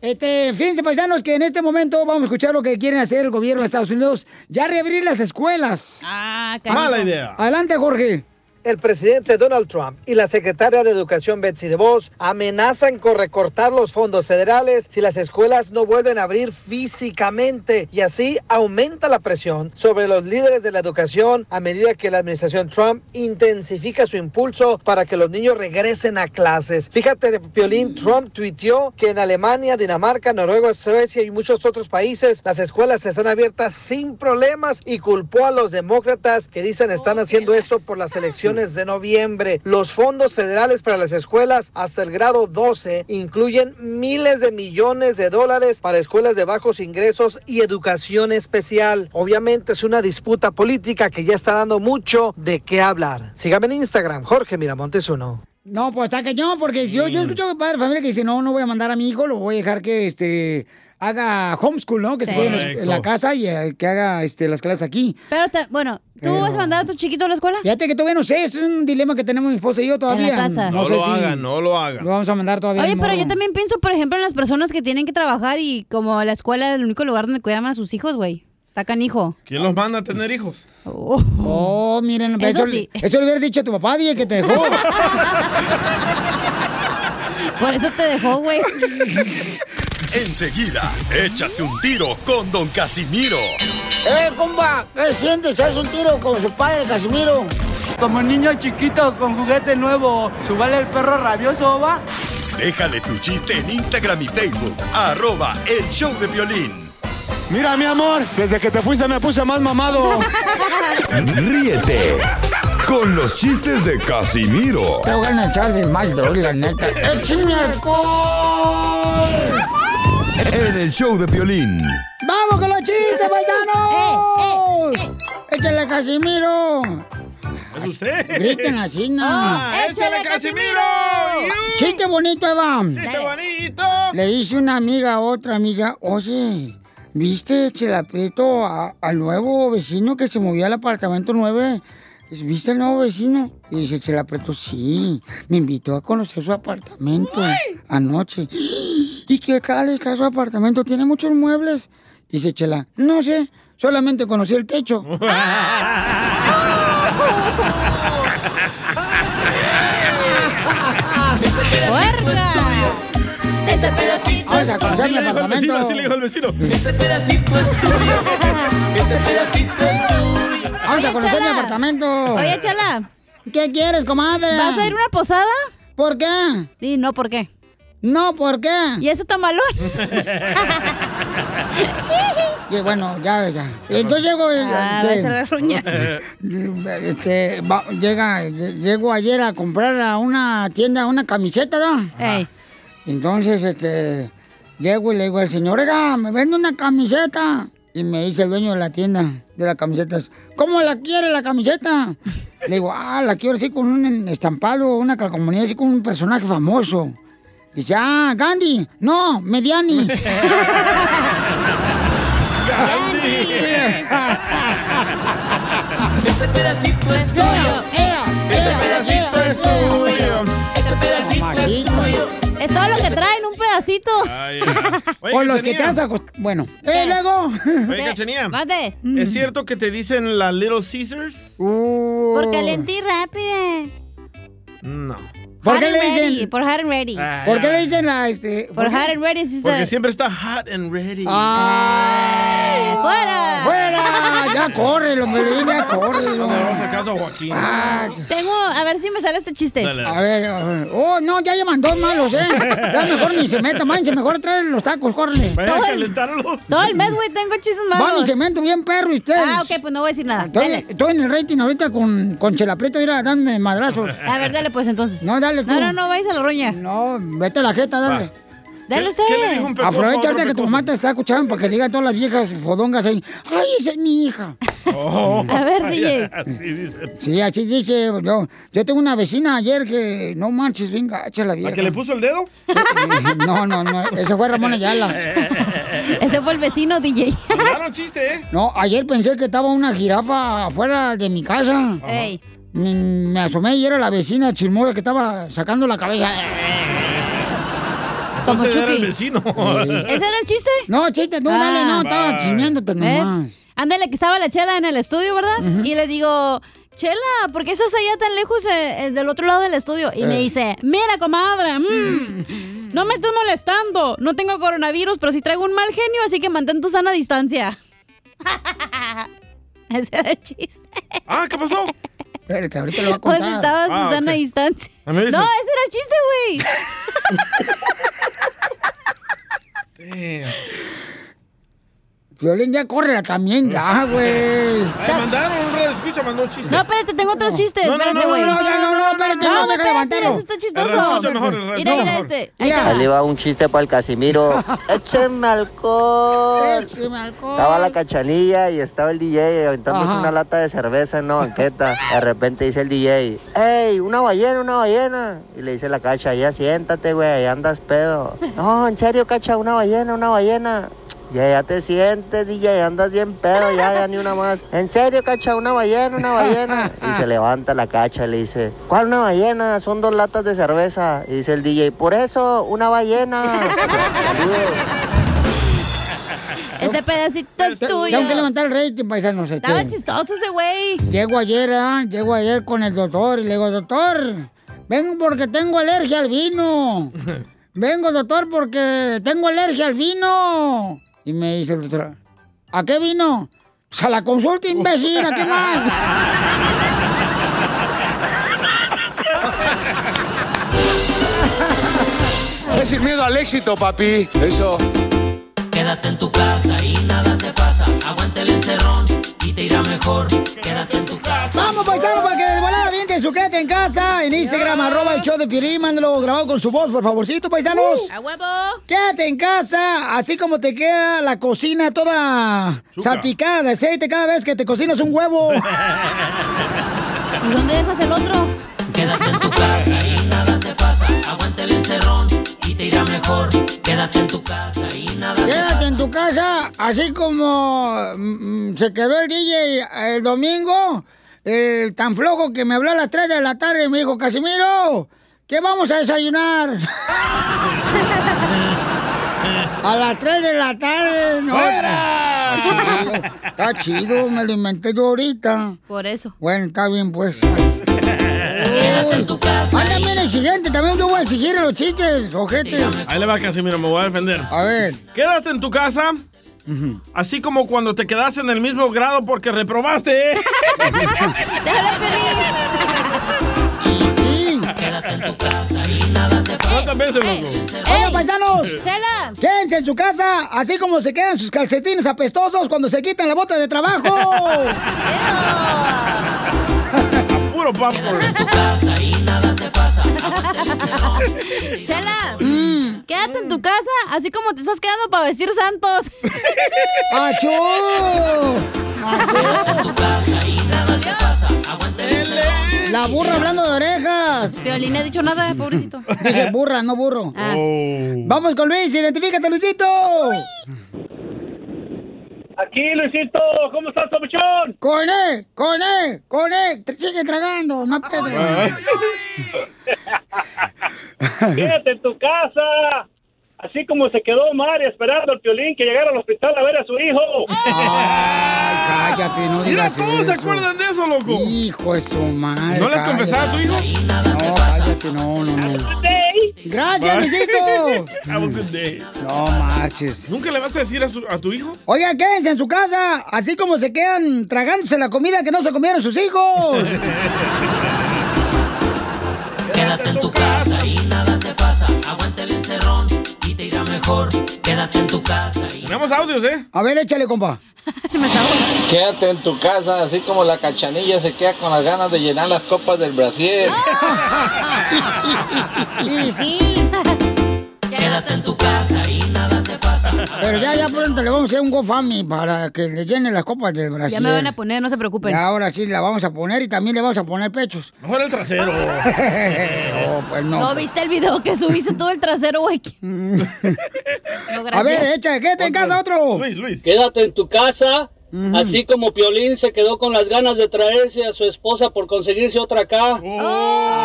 S2: Este, fíjense paisanos que en este momento vamos a escuchar lo que quieren hacer el gobierno de Estados Unidos, ya reabrir las escuelas.
S4: Ah,
S3: Mala idea.
S2: Adelante, Jorge.
S5: El presidente Donald Trump y la secretaria de Educación Betsy DeVos amenazan con recortar los fondos federales si las escuelas no vuelven a abrir físicamente y así aumenta la presión sobre los líderes de la educación a medida que la administración Trump intensifica su impulso para que los niños regresen a clases. Fíjate, Piolín, Trump tuiteó que en Alemania, Dinamarca, Noruega, Suecia y muchos otros países las escuelas están abiertas sin problemas y culpó a los demócratas que dicen están haciendo esto por las elecciones de noviembre. Los fondos federales para las escuelas hasta el grado 12 incluyen miles de millones de dólares para escuelas de bajos ingresos y educación especial. Obviamente es una disputa política que ya está dando mucho de qué hablar. Sígame en Instagram, Jorge Miramontes uno.
S2: No, pues está cañón, porque yo, yo escucho padre de familia que dice, no, no voy a mandar a mi hijo, lo voy a dejar que este haga homeschool, ¿no? Que se
S4: Sí.
S2: quede en la- en la casa y eh, que haga este, las clases aquí.
S4: Pero, te- bueno, ¿tú
S2: Pero-
S4: vas a mandar a tu chiquito a la escuela?
S2: Fíjate que todavía no sé, es un dilema que tenemos mi esposa y yo todavía.
S4: casa.
S3: No,
S2: sé
S3: lo
S2: si
S3: hagan, no lo hagan.
S2: Lo vamos a mandar todavía.
S4: Oye, pero yo también pienso, por ejemplo, en las personas que tienen que trabajar y como la escuela es el único lugar donde cuidan a sus hijos, güey. Está canijo.
S3: ¿Quién los manda a tener hijos?
S2: Oh, miren,
S4: Eso
S2: eso,
S4: sí.
S2: eso le hubiera dicho a tu papá, dije que te dejó. [laughs]
S4: Por eso te dejó, güey. [laughs]
S1: Enseguida, échate un tiro con Don Casimiro.
S2: ¡Eh, compa! ¿Qué sientes? ¿Haz un tiro con su padre, Casimiro?
S17: Como niño chiquito con juguete nuevo, ¿subale el perro rabioso, va?
S1: Déjale tu chiste en Instagram y Facebook, arroba el show de violín.
S18: Mira, mi amor, desde que te fuiste me puse más mamado. [laughs]
S1: Ríete con los chistes de Casimiro
S2: Te voy a echar de mal, la neta. ¡Échame alcohol!
S1: En el show de violín.
S2: ¡Vamos con los chistes, [laughs] paisanos! ¡Échale, Casimiro!
S3: ¿Es usted?
S2: Griten así, ¿no?
S3: Ah, ¡Échale, Casimiro!
S2: Chiste bonito, Eva.
S3: ¡Chiste bonito!
S2: Le dice una amiga a otra amiga, oye, ¿viste, Chela Prieto, a- al nuevo vecino que se movió al apartamento 9? ¿Viste al nuevo vecino? Y dice Chela Prieto, sí, me invitó a conocer su apartamento anoche. ¿Y qué tal está su apartamento? ¿Tiene muchos muebles? Dice Chela, no sé, solamente conocí el techo. [laughs]
S11: Este pedacito
S2: Vamos a conocer
S3: Así
S2: mi
S3: le dijo el vecino,
S2: apartamento.
S3: así le dijo el vecino.
S11: Este pedacito es tuyo. Este pedacito es tuyo.
S2: Vamos a
S4: Oye,
S2: conocer mi apartamento.
S4: Oye, Chala.
S2: ¿Qué quieres, comadre?
S4: ¿Vas a ir a una posada?
S2: ¿Por qué?
S4: Sí, no, ¿por qué?
S2: No, ¿por qué?
S4: ¿Y ese tamalón? [laughs] [laughs]
S2: Y bueno, ya, ya. Entonces llego.
S4: Ah,
S2: este,
S4: besa la ruña.
S2: este, va- llega, lle- llego ayer a comprar a una tienda una camiseta, ¿no? Entonces, este, llego y le digo al señor, oiga, me vende una camiseta. Y me dice el dueño de la tienda de las camisetas, ¿cómo la quiere la camiseta? Le digo, ah, la quiero así con un estampado, una calcomanía así con un personaje famoso. Dice, ah, Gandhi. No, Mediani. [laughs]
S11: Este pedacito es tuyo. Este pedacito es tuyo. Este pedacito es tuyo.
S4: Es todo lo que traen, un pedacito.
S2: Con [laughs] los que te has Bueno, eh, luego.
S3: Oye, Cachanía.
S4: Mande.
S3: ¿Es cierto que te dicen la Little Caesars?
S2: Uh.
S4: Por caliente y rápido.
S3: No.
S2: ¿Por
S4: Hot
S2: qué
S4: and
S2: le
S4: ready,
S2: dicen?
S4: Por hot and ready.
S3: Ah,
S2: ¿Por
S3: ya.
S2: qué le dicen la este?
S4: Por hot and ready sí
S3: Porque
S4: está-
S3: siempre está hot and ready.
S2: ¡Ah!
S4: ¡Fuera!
S2: ¡Fuera! Ya corre, hombre, ya corre.
S3: Vamos al caso a Joaquín.
S2: Ah,
S4: Tengo, a ver si me sale este chiste.
S3: Dale,
S2: a ver, a ver. Oh, no, ya llevan dos malos, ¿eh? Ya mejor ni se meta, man, mejor traer los tacos, córrele.
S3: Vaya a
S4: Todo el-
S3: calentarlos.
S4: Todo el mes, [laughs] güey, tengo chistes
S2: Va mi
S4: malos.
S2: cemento bien perro y ustedes.
S4: Ah, ok, pues no voy a decir nada.
S2: Estoy, estoy en el rating ahorita con, con Chela Prieto, mira, dame madrazos.
S4: A ver, dale pues entonces.
S2: No, dale tú.
S4: No, no, no, vais a la roña.
S2: No, vete a la jeta, dale.
S3: Va.
S4: Dale
S3: ¿Qué-
S4: usted.
S3: qué le dijo un pecoso a
S2: Aprovecha
S3: otro
S2: ahorita que tu mamá te está escuchando para que le digan todas las viejas fodongas ahí. ¡Ay, esa es mi hija! [laughs]
S3: Oh,
S4: A ver, DJ.
S3: Así dice.
S2: Sí, así dice. Yo, yo tengo una vecina ayer que no manches, bien gacha la vieja.
S3: ¿La que le puso el dedo? [laughs]
S2: No, no, no. Ese fue Ramón Ayala. [laughs]
S4: Ese fue el vecino, DJ.
S3: Mandaron chiste, ¿eh?
S2: No, ayer pensé que estaba una jirafa afuera de mi casa.
S4: Ey.
S2: Me, me asomé y era la vecina chismosa que estaba sacando la cabeza. [laughs]
S4: Como
S3: Entonces era el vecino.
S4: ¿Ese era el chiste?
S2: No, chiste, no, dale, no, estaba chismeándote
S4: ¿Eh?
S2: nomás.
S4: Ándale, que estaba la chela en el estudio, ¿verdad? Y le digo, Chela, ¿por qué estás allá tan lejos eh, eh, del otro lado del estudio? Y me
S2: Eh.
S4: dice, mira, comadre, mm, no me estés molestando. No tengo coronavirus, pero sí traigo un mal genio, así que mantén tu sana distancia. [laughs] Ese era el chiste.
S3: Ah, ¿qué pasó?
S2: Espérate, ahorita lo va a
S4: Pues
S2: contar.
S4: estaba a su
S3: Ah,
S4: sana
S3: ok.
S4: distancia.
S3: A
S4: No, ese era el chiste, güey. [laughs]
S2: Violín, ya córrela también, ya, güey.
S3: Ay, mandaron un radio escucha, mandó un chiste.
S4: No, espérate, tengo otros chistes.
S3: No, no,
S4: espérate,
S3: no,
S4: güey.
S2: No, no, no, espérate,
S4: no,
S2: no,
S4: no,
S2: deja
S4: espérate, ese está chistoso. Mira, mira este. Ahí
S19: le va un chiste para el Casimiro. [laughs] Écheme alcohol.
S2: Écheme alcohol.
S19: Estaba la cachanilla y estaba el DJ aventándose una lata de cerveza en una banqueta. De repente dice el DJ, ¡Ey, una ballena, una ballena! Y le dice la cacha, ya siéntate, güey, andas pedo. No, en serio, cacha, una ballena, una ballena. Ya, ya te sientes, DJ, andas bien pedo, ya, ya ni una más. En serio, cacha, una ballena, una ballena. Y se levanta la cacha y le dice, ¿cuál una ballena? Son dos latas de cerveza. Y dice el DJ, por eso, una ballena. [laughs]
S4: Ese pedacito es tuyo.
S2: Tengo que levantar el rating, paisanos. este.
S4: Estaba chistoso ese güey.
S2: Llego ayer, ¿ah? Llego ayer con el doctor y le digo, doctor, vengo porque tengo alergia al vino. [laughs] Vengo, doctor, porque tengo alergia al vino. Y me dice el doctor, ¿a qué vino? Pues a la consulta, imbécil, ¿a qué más?
S18: Es sin miedo al éxito, papi. Eso.
S11: Quédate en tu casa y nada te pasa. Aguanta el encerrón y te irá mejor. Quédate en tu casa.
S2: Vamos, paisano, para que de volada viente su quédate en casa. En Instagram, arroba el show de Piolín. Mándalo grabado con su voz, por favorcito, paisanos.
S4: ¡A huevo!
S2: Quédate en casa, así como te queda la cocina toda salpicada de aceite cada vez que te cocinas un huevo. [laughs]
S4: ¿Y dónde dejas el otro?
S11: Quédate en tu casa pasa. Aguanta el encerrón y te irá mejor. Quédate en tu casa y nada te
S2: Quédate en tu casa, así como mm, mm, se quedó el DJ el domingo, eh, tan flojo que me habló a las 3 de la tarde y me dijo, Casimiro, ¿qué vamos a desayunar? [laughs] a las 3 de la tarde, ¿no?
S4: ¡Fuera!
S2: Está chido, está chido, me lo inventé yo ahorita.
S4: Por eso.
S2: Bueno, está bien, pues. Anda bien exigente, también yo voy a exigir en los chistes, ojete.
S3: Ahí le va, Casimiro, me voy a defender.
S2: A ver.
S3: Quédate en tu casa. Así como cuando te quedaste en el mismo grado porque reprobaste. [laughs] ¿eh?
S2: Sí.
S11: Quédate en tu casa y nada te pasa.
S3: ¿Cuántas veces, loco?
S2: Oigan, paisanos.
S4: ¡Chela!
S2: Quédense en su casa, así como se quedan sus calcetines apestosos cuando se quitan la bota de trabajo. [laughs]
S3: Puro popcorn.
S11: En tu casa y nada te pasa.
S4: Chela,
S2: Mm.
S4: quédate en tu casa, así como te estás quedando para vestir santos.
S2: ¡Achú!
S11: Quédate en tu casa y nada te pasa. Aguanta el encerrón.
S2: La burra hablando de orejas.
S4: Violín ha dicho nada, pobrecito.
S2: Dije burra, no burro.
S4: Ah.
S2: Vamos con Luis, identifícate, Luisito.
S9: Aquí, Luisito, ¿cómo estás, papuchón?
S2: Con él, con él, con él. Te sigue tragando, no pedo. [laughs]
S9: Quédate en tu casa. Así como se quedó Mari esperando al violín que llegara al hospital a ver a su hijo.
S2: Ay, [laughs] cállate, no
S3: Mira,
S2: digas
S3: todos se
S2: eso.
S3: acuerdan de eso, loco.
S2: Hijo de su madre.
S3: ¿No le has
S2: cállate.
S3: confesado a tu hijo?
S2: No, cállate, no, no, no. Gracias, Luisito.
S3: Have a good day.
S2: No marches.
S3: ¿Nunca le vas a decir a, su- a tu hijo?
S2: Oigan, quédense en su casa, así como se quedan tragándose la comida que no se comieron sus hijos. [laughs]
S11: Quédate en tu casa y nada te pasa. Aguanta el encerrón te irá mejor. Quédate en tu casa y
S3: Tenemos audios, ¿eh?
S2: A ver, échale, compa. [laughs]
S4: Se me está
S20: Quédate en tu casa, así como la cachanilla se queda con las ganas de llenar las copas del Brasil. [laughs]
S2: Sí, sí.
S11: Quédate en tu casa y nada te pasa.
S2: Pero ya, ya pronto le vamos a hacer un GoFundMe para que le llenen las copas del Brasil.
S4: Ya me van a poner, no se preocupen.
S2: Y ahora sí la vamos a poner y también le vamos a poner pechos.
S3: Mejor el trasero. [laughs]
S2: oh, pues no.
S4: ¿No viste el video que subiste todo el trasero, güey? [laughs] No,
S2: a ver, echa, quédate en casa otro.
S3: Luis, Luis.
S21: Quédate en tu casa, así como Piolín se quedó con las ganas de traerse a su esposa por conseguirse otra acá.
S4: ¡Oh!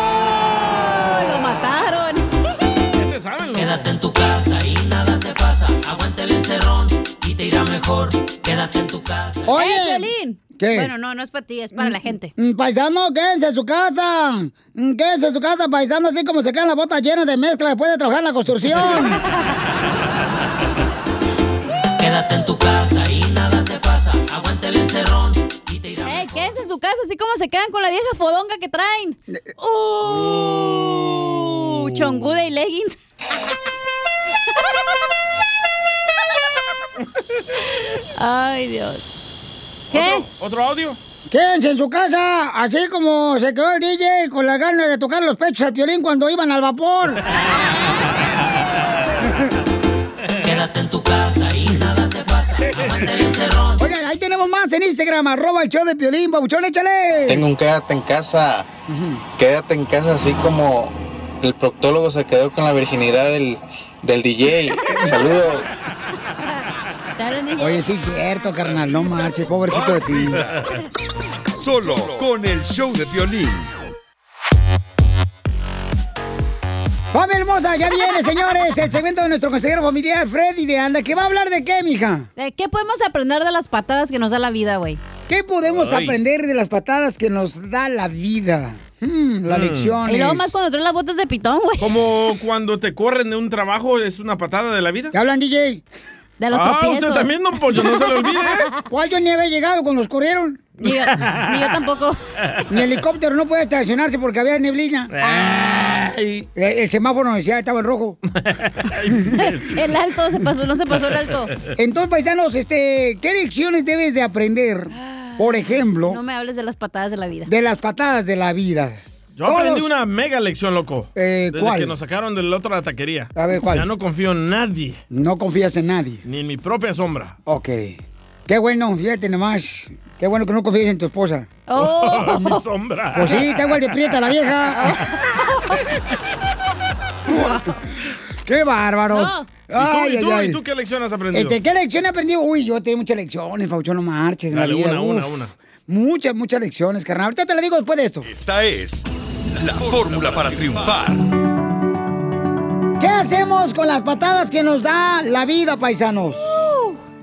S4: Lo mataron.
S11: Quédate en tu casa y nada te pasa. Aguanta el encerrón y te irá mejor. Quédate en tu casa.
S2: Oye.
S4: ¡Eh, Piolín!
S2: ¿Qué?
S4: Bueno, no, no es para ti, es para la gente.
S2: Mm, Paisano, quédense en su casa. Mm, Quédense en su casa, paisano, así como se quedan las botas llenas de mezcla después de trabajar en la construcción. [laughs]
S11: Quédate en tu casa y nada te pasa. Aguanta el encerrón y te irá
S4: ¡Eh, quédense en su casa, así como se quedan con la vieja fodonga que traen! ¡Uh! Chonguda y leggings. Ay, Dios. ¿Qué?
S3: ¿Otro, otro audio?
S2: Quédense en su casa, así como se quedó el DJ con la gana de tocar los pechos al piolín cuando iban al vapor. [laughs]
S11: Quédate en tu casa y nada te pasa.
S2: Oye, ahí tenemos más en Instagram, arroba el show de piolín, babuchón, échale.
S20: Tengo un quédate en casa. Quédate en casa así como el proctólogo se quedó con la virginidad del, del DJ. [laughs] Saludos.
S2: Oye, sí es cierto, carnal, no marches, pobrecito de ti.
S1: Solo con el show de violín.
S2: Familia hermosa, ya viene, señores, el segmento de nuestro consejero familiar, Freddy de Anda, que va a hablar de qué, mija.
S4: ¿De qué podemos aprender de las patadas que nos da la vida, güey?
S2: ¿Qué podemos
S4: Ay.
S2: aprender de las patadas que nos da la vida? Hmm, la
S3: Mm.
S2: lección.
S4: Y luego más cuando traes las botas de pitón, güey.
S3: Como cuando te corren de un trabajo, es una patada de la vida.
S2: ¿Qué hablan, DJ?
S4: De
S3: los Ah, tropiezos. usted también, don Pollo, no se le olvide. [laughs]
S2: ¿Cuál yo ni había llegado cuando los corrieron?
S4: Ni yo, ni yo tampoco. [laughs]
S2: Mi helicóptero no puede estacionarse porque había neblina. El, el semáforo decía estaba en rojo. [laughs]
S4: El alto se pasó, no se pasó el alto.
S2: Entonces, paisanos, este, ¿qué lecciones debes de aprender? Por ejemplo,
S4: No me hables de las patadas de la vida.
S2: de las patadas de la vida.
S3: Yo aprendí una mega lección, loco.
S2: Eh,
S3: Desde
S2: ¿cuál?
S3: que nos sacaron de la otra taquería.
S2: A ver, ¿cuál?
S3: Ya no confío en nadie.
S2: No confías en nadie.
S3: Ni en mi propia sombra.
S2: Ok. Qué bueno, fíjate nomás. Qué bueno que no confíes en tu esposa.
S3: Oh. [laughs] mi sombra.
S2: Pues sí, está igual de prieta la vieja. [laughs] ¡Qué bárbaros!
S3: ¿Y tú, y tú, y tú qué lección has aprendido?
S2: Este, ¿Qué lección he aprendido? Uy, yo tengo muchas lecciones, Pauchón, no marches. en la
S3: Dale,
S2: vida.
S3: una, una, una.
S2: Muchas, muchas lecciones, carnal. Ahorita te la digo después de esto.
S1: Esta es la fórmula para triunfar.
S2: ¿Qué hacemos con las patadas que nos da la vida, paisanos?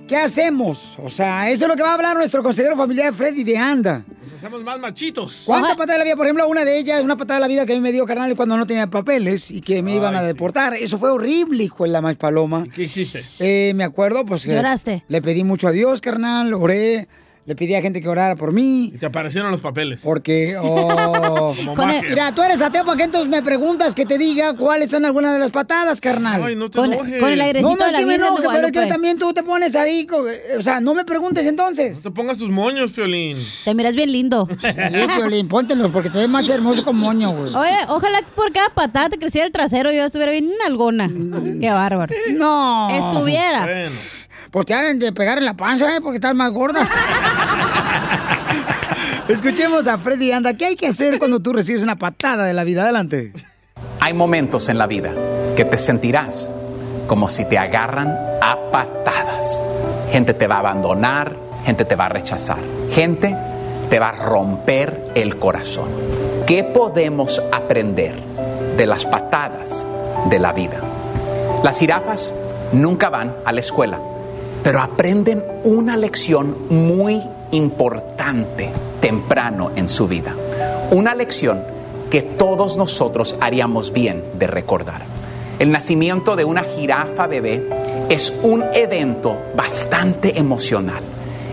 S2: ¿Qué hacemos? O sea, eso es lo que va a hablar nuestro consejero familiar Freddy de Anda.
S3: Nos hacemos más machitos.
S2: ¿Cuántas patadas de la vida? Por ejemplo, una de ellas, una patada de la vida que a mí me dio carnal cuando no tenía papeles y que me iban a deportar. Eso fue horrible, hijo de la más paloma.
S3: ¿Qué hiciste?
S2: Eh, me acuerdo, pues que
S4: Lloraste.
S2: le pedí mucho a Dios, carnal, oré, le pedí a gente que orara por mí.
S3: Y te aparecieron los papeles.
S2: Porque, [laughs] oh,
S3: Como
S2: el- mira, tú eres ateo, ¿para qué entonces me preguntas que te diga cuáles son algunas de las patadas, carnal?
S3: Ay, no te
S4: Con-
S3: enojes.
S4: con el airecito
S2: No, no
S4: de
S2: es
S4: la
S2: que me enoje, pero que
S4: Guadalupe.
S2: también tú te pones ahí, o sea, no me preguntes entonces.
S3: No te pongas tus moños, Piolín.
S4: Te miras bien lindo. [laughs]
S2: Sí, Piolín, póntelos porque te ves más hermoso con moño, güey.
S4: Oye, ojalá que por cada patada te creciera el trasero y yo estuviera bien algona. Qué bárbaro.
S2: No.
S4: Estuviera.
S3: Bueno.
S2: Pues te han de pegar en la panza, ¿eh? Porque estás más gorda. [laughs] Escuchemos a Freddy Anda. ¿Qué hay que hacer cuando tú recibes una patada de la vida? Adelante.
S22: Hay momentos en la vida que te sentirás como si te agarran a patadas. Gente te va a abandonar, gente te va a rechazar, gente te va a romper el corazón. ¿Qué podemos aprender de las patadas de la vida? Las jirafas nunca van a la escuela, pero aprenden una lección muy importante temprano en su vida. Una lección que todos nosotros haríamos bien de recordar. El nacimiento de una jirafa bebé es un evento bastante emocional.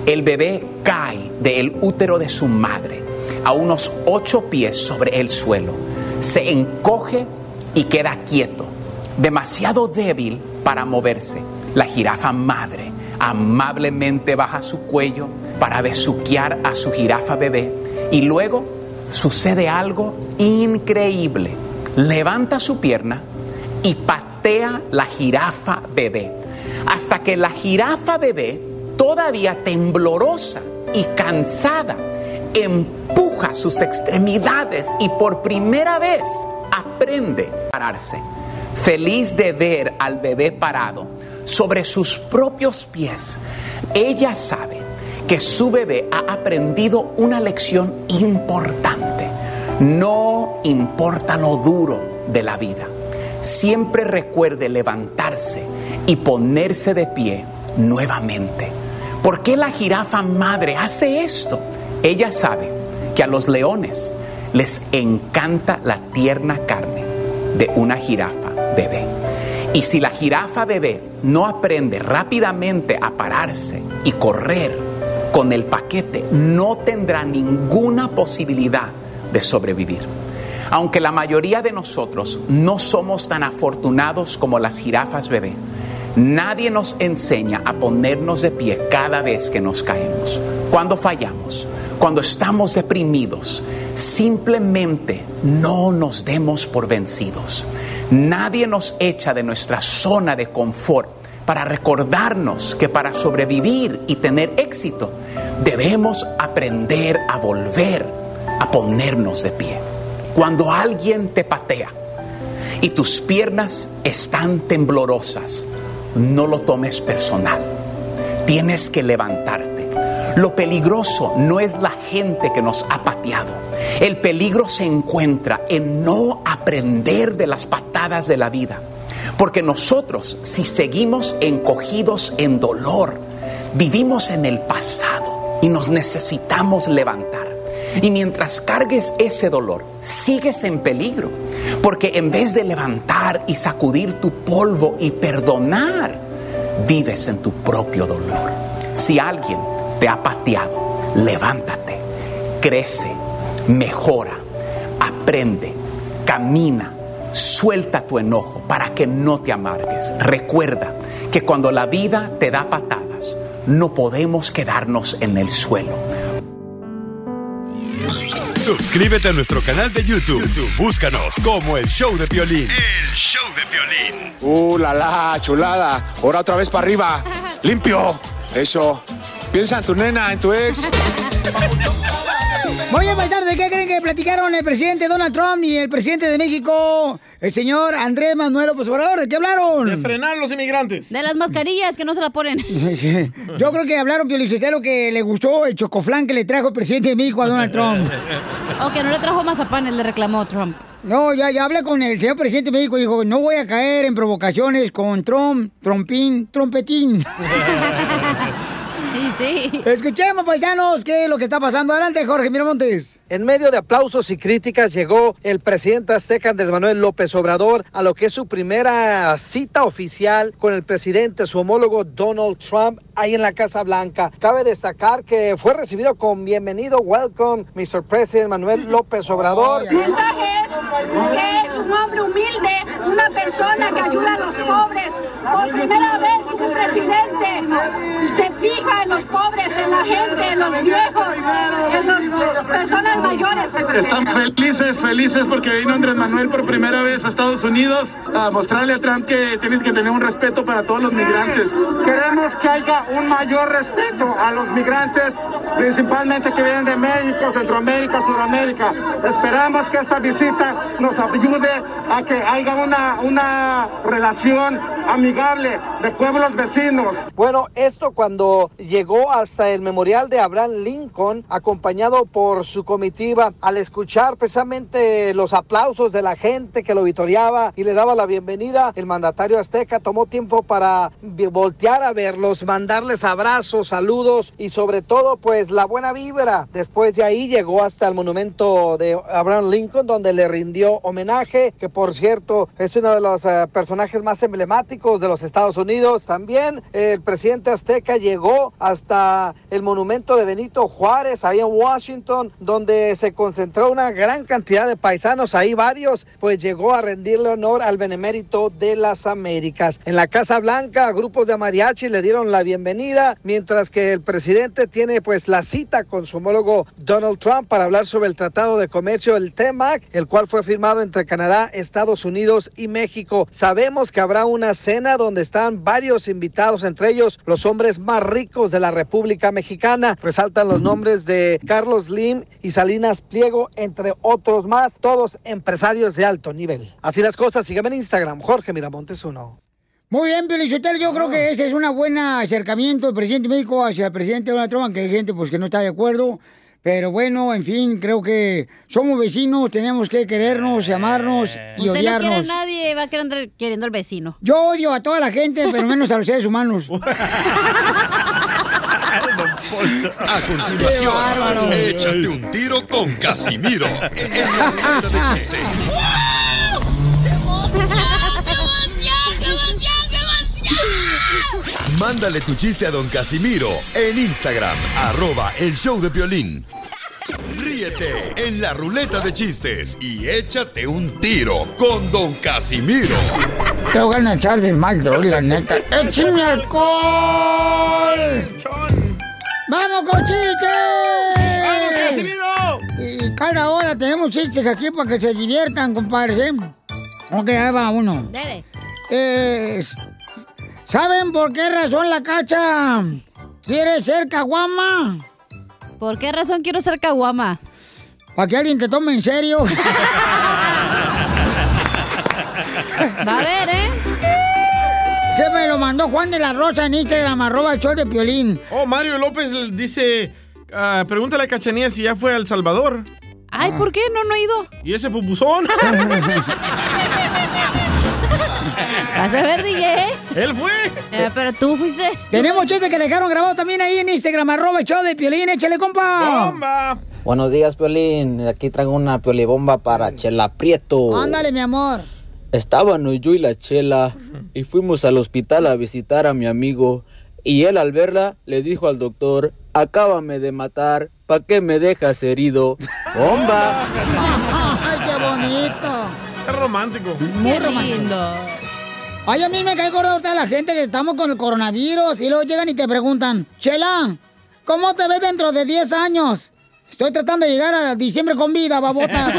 S22: El bebé cae del útero de su madre a unos ocho pies sobre el suelo. Se encoge y queda quieto, demasiado débil para moverse. La jirafa madre amablemente baja su cuello para besuquear a su jirafa bebé y luego sucede algo increíble. Levanta su pierna y patea la jirafa bebé hasta que la jirafa bebé, todavía temblorosa y cansada, empuja sus extremidades y por primera vez aprende a pararse. Feliz de ver al bebé parado sobre sus propios pies, ella sabe que su bebé ha aprendido una lección importante. No importa lo duro de la vida, siempre recuerde levantarse y ponerse de pie nuevamente. ¿Por qué la jirafa madre hace esto? Ella sabe que a los leones les encanta la tierna carne de una jirafa bebé. Y si la jirafa bebé no aprende rápidamente a pararse y correr con el paquete, no tendrá ninguna posibilidad de sobrevivir. Aunque la mayoría de nosotros no somos tan afortunados como las jirafas bebé, Nadie nos enseña a ponernos de pie cada vez que nos caemos. Cuando fallamos, cuando estamos deprimidos, simplemente no nos demos por vencidos. Nadie nos echa de nuestra zona de confort para recordarnos que para sobrevivir y tener éxito debemos aprender a volver a ponernos de pie. Cuando alguien te patea y tus piernas están temblorosas, no lo tomes personal. Tienes que levantarte. Lo peligroso no es la gente que nos ha pateado. El peligro se encuentra en no aprender de las patadas de la vida. Porque nosotros, si seguimos encogidos en dolor, vivimos en el pasado y nos necesitamos levantar. Y mientras cargues ese dolor, sigues en peligro. Porque en vez de levantar y sacudir tu polvo y perdonar, vives en tu propio dolor. Si alguien te ha pateado, levántate, crece, mejora, aprende, camina, suelta tu enojo para que no te amargues. Recuerda que cuando la vida te da patadas, no podemos quedarnos en el suelo.
S1: Suscríbete a nuestro canal de YouTube. YouTube, Búscanos como el show de violín.
S18: El show de violín. Uh, la la, chulada. Ahora otra vez para arriba. Limpio. Eso. Piensa en tu nena, en tu ex.
S2: Voy a empezar de qué creen que platicaron el presidente Donald Trump y el presidente de México, el señor Andrés Manuel López Obrador. ¿De qué hablaron?
S3: De frenar los inmigrantes.
S4: De las mascarillas que no se la ponen. [laughs]
S2: Yo creo que hablaron, Piolicotelo, que le gustó el chocoflán que le trajo el presidente de México a Donald Trump.
S4: O que no le trajo mazapanes, le reclamó Trump.
S2: No, ya, ya hablé con el señor presidente de México y dijo, no voy a caer en provocaciones con Trump, trompín, trompetín. [laughs]
S4: Sí. [laughs]
S2: Escuchemos, paisanos, qué es lo que está pasando. Adelante, Jorge Miramontes.
S5: En medio de aplausos y críticas llegó el presidente azteca Andrés Manuel López Obrador a lo que es su primera cita oficial con el presidente, su homólogo Donald Trump, ahí en la Casa Blanca. Cabe destacar que fue recibido con bienvenido, welcome, Mr. President Manuel López Obrador.
S23: El mensaje es que es un hombre humilde, una persona que ayuda a los pobres. Por primera vez un presidente se fija en los pobres, en la gente, en los viejos, en las personas mayores.
S7: Estamos felices, felices porque vino Andrés Manuel por primera vez a Estados Unidos a mostrarle a Trump que tienes que tener un respeto para todos los migrantes. Queremos que haya un mayor respeto a los migrantes, principalmente que vienen de México, Centroamérica, Sudamérica. Esperamos que esta visita nos ayude a que haya una, una relación amigable de pueblos vecinos.
S5: Bueno, esto cuando llegó hasta el memorial de Abraham Lincoln, acompañado por su comitiva, al escuchar precisamente los aplausos de la gente que lo vitoreaba y le daba la bienvenida, el mandatario azteca tomó tiempo para voltear a verlos, mandarles abrazos, saludos y sobre todo pues la buena vibra. Después de ahí llegó hasta el monumento de Abraham Lincoln donde le rindió homenaje, que por cierto es uno de los eh, personajes más emblemáticos de los Estados Unidos. También eh, el presidente azteca llegó hasta el monumento de Benito Juárez, ahí en Washington, donde se concentró una gran cantidad de paisanos, ahí varios, pues llegó a rendirle honor al benemérito de las Américas. En la Casa Blanca, grupos de mariachi le dieron la bienvenida, mientras que el presidente tiene pues la cita con su homólogo Donald Trump para hablar sobre el Tratado de Comercio, el TEMAC, el cual fue firmado entre Canadá, Estados Unidos y México. Sabemos que habrá una cena donde están varios invitados, entre ellos los hombres más ricos de la República Mexicana. Resaltan los nombres de Carlos Slim y Salinas Pliego, entre otros más, todos empresarios de alto nivel. Así las cosas, sígueme en Instagram, Jorge Miramontes uno.
S2: Muy bien, Piolichotelo, yo creo que ese es un buen acercamiento del presidente de México hacia el presidente Donald Trump, aunque hay gente pues que no está de acuerdo. Pero bueno, en fin, creo que somos vecinos, tenemos que querernos, amarnos y
S4: Usted no quiere a
S2: odiarnos.
S4: nadie, va a querer andar queriendo al vecino.
S2: Yo odio a toda la gente, pero menos a los seres humanos. [laughs]
S1: A continuación, échate un tiro con Casimiro en la de. [laughs] Mándale tu chiste a don Casimiro en Instagram, arroba el show de violín. Ríete en la ruleta de chistes y échate un tiro con Don Casimiro.
S2: Te voy a echar de mal, droga, la neta. ¡Échame alcohol! ¡Vamos con chistes!
S3: ¡Vamos, Casimiro!
S2: Y cada hora tenemos chistes aquí para que se diviertan, compadres, ¿eh? Ok, ahí va uno.
S4: Dale.
S2: Eh, ¿Saben por qué razón la cacha quiere ser caguama?
S4: ¿Por qué razón quiero ser caguama?
S2: Para que alguien te tome en serio. [laughs]
S4: Va a ver, ¿eh?
S2: Se me lo mandó Juan de la Rosa en Instagram, arroba el show de Piolín.
S3: Oh, Mario López dice, ah, pregúntale a Cachanía si ya fue a El Salvador.
S4: Ay, ¿por qué? No, no he ido.
S3: ¿Y ese pupuzón? [laughs] [laughs]
S4: Vas a ver, DJ.
S3: Él fue.
S4: Eh, pero tú fuiste.
S2: Tenemos chistes que le dejaron grabado también ahí en Instagram, arroba el show de Piolín. Échale, compa.
S3: ¡Bomba!
S24: Buenos días, Piolín. Aquí traigo una piolibomba para Chela Prieto.
S2: Ándale, mi amor.
S24: Estábamos yo y la Chela y fuimos al hospital a visitar a mi amigo. Y él al verla le dijo al doctor, acábame de matar, ¿pa' qué me dejas herido? ¡Bomba! [laughs]
S2: Ay, qué bonito.
S3: Romántico.
S2: Muy romántico. Ay, a mí me cae gordo ahorita la gente que estamos con el coronavirus y luego llegan y te preguntan, Chela, ¿cómo te ves dentro de 10 años? Estoy tratando de llegar a diciembre con vida, babota. [laughs]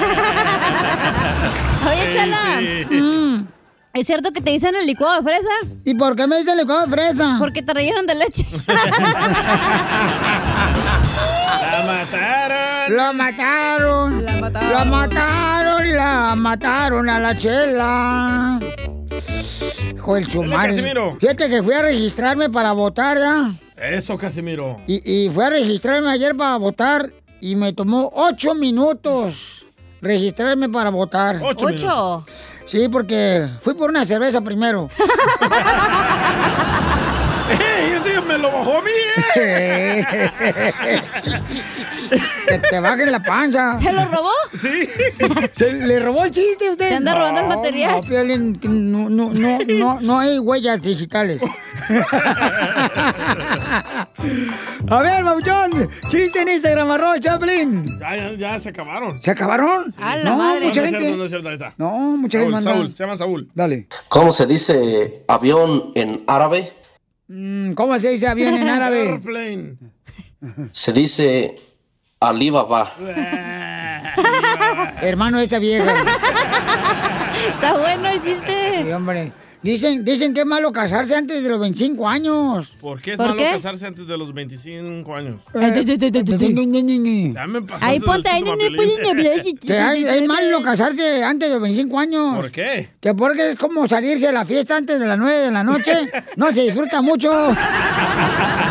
S4: Oye, Chala.
S2: Mm.
S4: ¿Es cierto que te dicen el licuado de fresa?
S2: ¿Y por qué me dicen licuado de fresa?
S4: Porque te rellenan de leche. [laughs]
S3: ¡La mataron!
S2: ¡La mataron!
S4: La mataron.
S2: ¡La mataron! ¡La mataron a la chela! Hijo del su
S3: Dale,
S2: madre.
S3: Casimiro.
S2: Fíjate que fui a registrarme para votar, ¿ya?
S3: Eso, Casimiro.
S2: Y, y fui a registrarme ayer para votar y me tomó ocho minutos registrarme para votar.
S3: Ocho.
S2: Sí, porque fui por una cerveza primero. [laughs]
S3: ¡Ey! Ese me lo bajó a mí, ¿eh? [laughs]
S2: que te baje la panza.
S4: ¿Se lo robó?
S3: Sí.
S2: ¿Se le robó el chiste a usted?
S4: ¿Se anda robando el material?
S2: No, Piolín, no, no, no, no, no hay huellas digitales. A ver, Mauchón, chiste en Instagram, arroba Chaplin.
S3: Ya, ya, ya se acabaron.
S2: ¿Se acabaron?
S4: A la
S2: no,
S4: madre.
S2: mucha
S3: no
S2: gente.
S3: no es cierto, ahí está.
S2: No, mucha gente
S3: Saúl, se llama Saúl.
S2: Dale.
S25: ¿Cómo se dice avión en árabe?
S2: Mm, ¿Cómo se dice avión en árabe? [laughs]
S3: Airplane.
S25: Se dice Alibaba. [laughs]
S2: Hermano de esta vieja.
S4: Está bueno el chiste.
S2: Sí, hombre. Dicen, dicen que es malo casarse antes de los 25 años.
S3: ¿Por qué es
S4: ¿Por
S3: malo
S4: qué?
S3: casarse antes de los 25 años?
S4: Ahí ponte ahí,
S2: es malo casarse antes de los 25 años.
S3: ¿Por qué?
S2: Que porque es como salirse a la fiesta antes de las 9 de la noche. No se disfruta mucho. [laughs]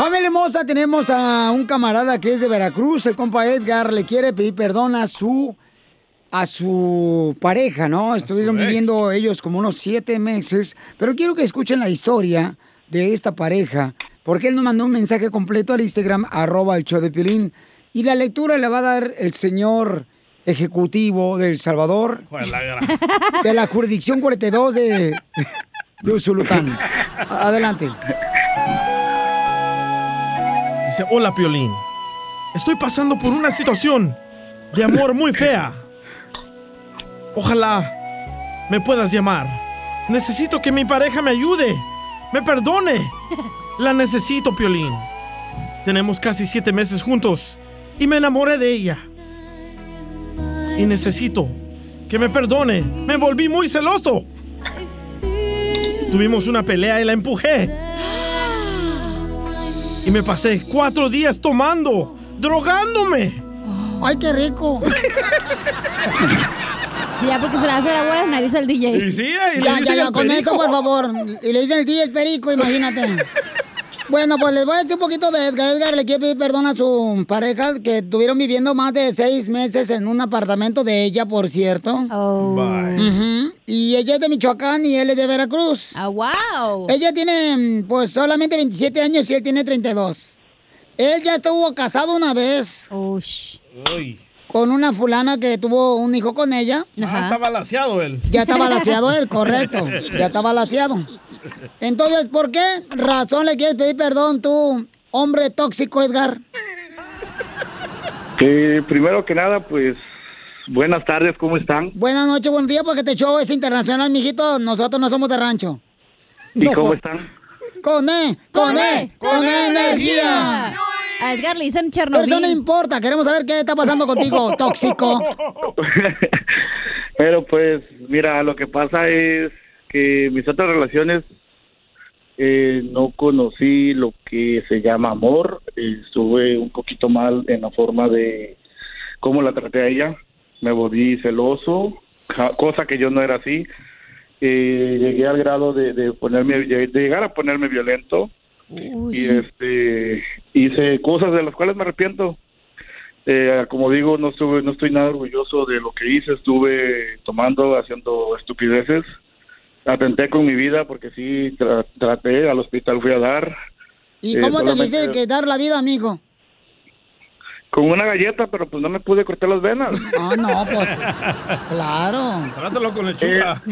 S2: Familia hermosa, tenemos a un camarada que es de Veracruz, el compa Edgar, le quiere pedir perdón a su a su pareja, ¿no? Estuvieron viviendo ellos como unos siete meses, pero quiero que escuchen la historia de esta pareja, porque él nos mandó un mensaje completo al Instagram, arroba el show de Piolín, y la lectura la va a dar el señor ejecutivo de El Salvador, de la jurisdicción 42 de, de Usulután. [laughs] Adelante.
S3: Dice, hola Piolín. Estoy pasando por una situación de amor muy fea. Ojalá me puedas llamar. Necesito que mi pareja me ayude. Me perdone. La necesito, Piolín. Tenemos casi siete meses juntos y me enamoré de ella. Y necesito que me perdone. Me volví muy celoso. Tuvimos una pelea y la empujé. Y me pasé cuatro días tomando, drogándome.
S2: ¡Ay, qué rico!
S4: Ya, porque se le hace la buena nariz al DJ.
S3: Y sí, y le
S2: Ya, ya,
S3: dicen
S2: ya,
S3: el
S2: con
S3: perico.
S2: eso, por favor. Y le dicen el día el perico, imagínate. [laughs] Bueno, pues les voy a decir un poquito de Edgar. Edgar le quiere pedir perdón a su pareja que estuvieron viviendo más de seis meses en un apartamento de ella, por cierto. Ujú. Y ella es de Michoacán y él es de Veracruz.
S4: Ah, wow.
S2: Ella tiene, pues, solamente 27 años y él tiene 32. Él ya estuvo casado una vez con una fulana que tuvo un hijo con ella.
S3: Ah, está balaseado él.
S2: Ya está balaseado él, correcto. [laughs] Ya está balaseado. Entonces, ¿por qué razón le quieres pedir perdón tú, hombre tóxico, Edgar?
S26: Que primero que nada, pues, buenas tardes, ¿cómo están?
S2: Buenas noches, buenos días, porque este show es internacional, mijito. Nosotros no somos de rancho.
S26: ¿Y
S2: No.
S26: cómo están?
S2: Con E, con E, con E energía.
S4: A Edgar le dicen
S2: Pero
S4: Chernobyl.
S2: eso no importa, queremos saber qué está pasando contigo, [laughs] tóxico.
S26: Pero pues, mira, lo que pasa es que mis otras relaciones eh, no conocí lo que se llama amor. Estuve un poquito mal en la forma de cómo la traté a ella. Me volví celoso, cosa que yo no era así. Eh, llegué al grado de, de ponerme, de llegar a ponerme violento y este hice cosas de las cuales me arrepiento. Eh, como digo, no estuve, no estoy nada orgulloso de lo que hice. Estuve tomando, haciendo estupideces. Atenté con mi vida porque sí tra- traté. Al hospital fui a dar
S2: ¿Y
S26: Eh,
S2: cómo te quisiste que dar la vida, amigo?
S26: con una galleta, pero pues no me pude cortar las venas.
S2: Ah, no, pues, claro.
S3: Trátalo con lechuga.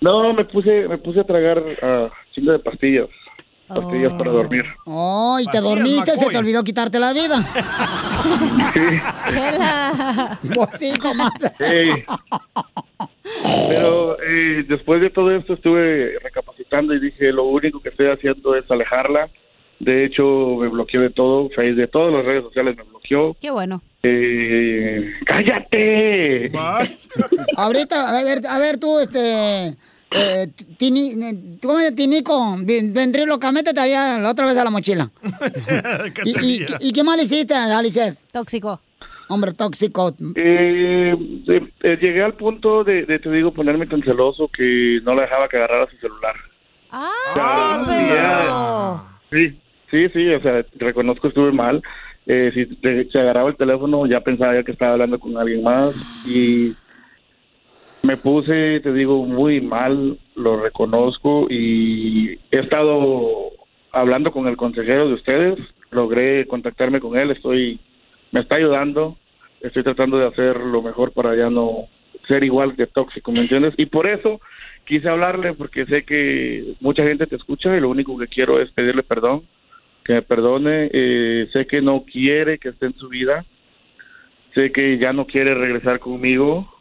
S26: No, me puse, me puse a tragar uh, chingo de pastillas, pastillas para dormir.
S2: Oh, y te dormiste, se te olvidó quitarte la vida.
S4: Chela. [laughs]
S2: Pues sí, comadre.
S26: Sí. Pero eh, después de todo esto estuve recapacitando y dije, lo único que estoy haciendo es alejarla. De hecho, me bloqueó de todo, Face, de todas las redes sociales me bloqueó.
S4: Qué bueno.
S26: Eh, ¡Cállate! [laughs]
S2: Ahorita, a ver, a ver tú, este... Eh, tini, eh, ¿Cómo se? Tinico? Ven- Ventrilo, métete allá la otra vez a la mochila. [laughs] ¿Y, y, y qué mal hiciste, Alices?
S4: Tóxico.
S2: Hombre, tóxico.
S26: Eh, eh, eh, llegué al punto de, de, te digo, ponerme tan celoso que no la dejaba que agarrara su celular.
S4: Ah,
S26: Sí, sí, sí, o sea, reconozco estuve mal. Eh, si se agarraba el teléfono ya pensaba ya que estaba hablando con alguien más y me puse, te digo, muy mal, lo reconozco y he estado hablando con el consejero de ustedes, logré contactarme con él, estoy, me está ayudando, estoy tratando de hacer lo mejor para ya no ser igual de tóxico, ¿me entiendes? Y por eso quise hablarle porque sé que mucha gente te escucha y lo único que quiero es pedirle perdón, que me perdone, eh, sé que no quiere que esté en su vida, sé que ya no quiere regresar conmigo,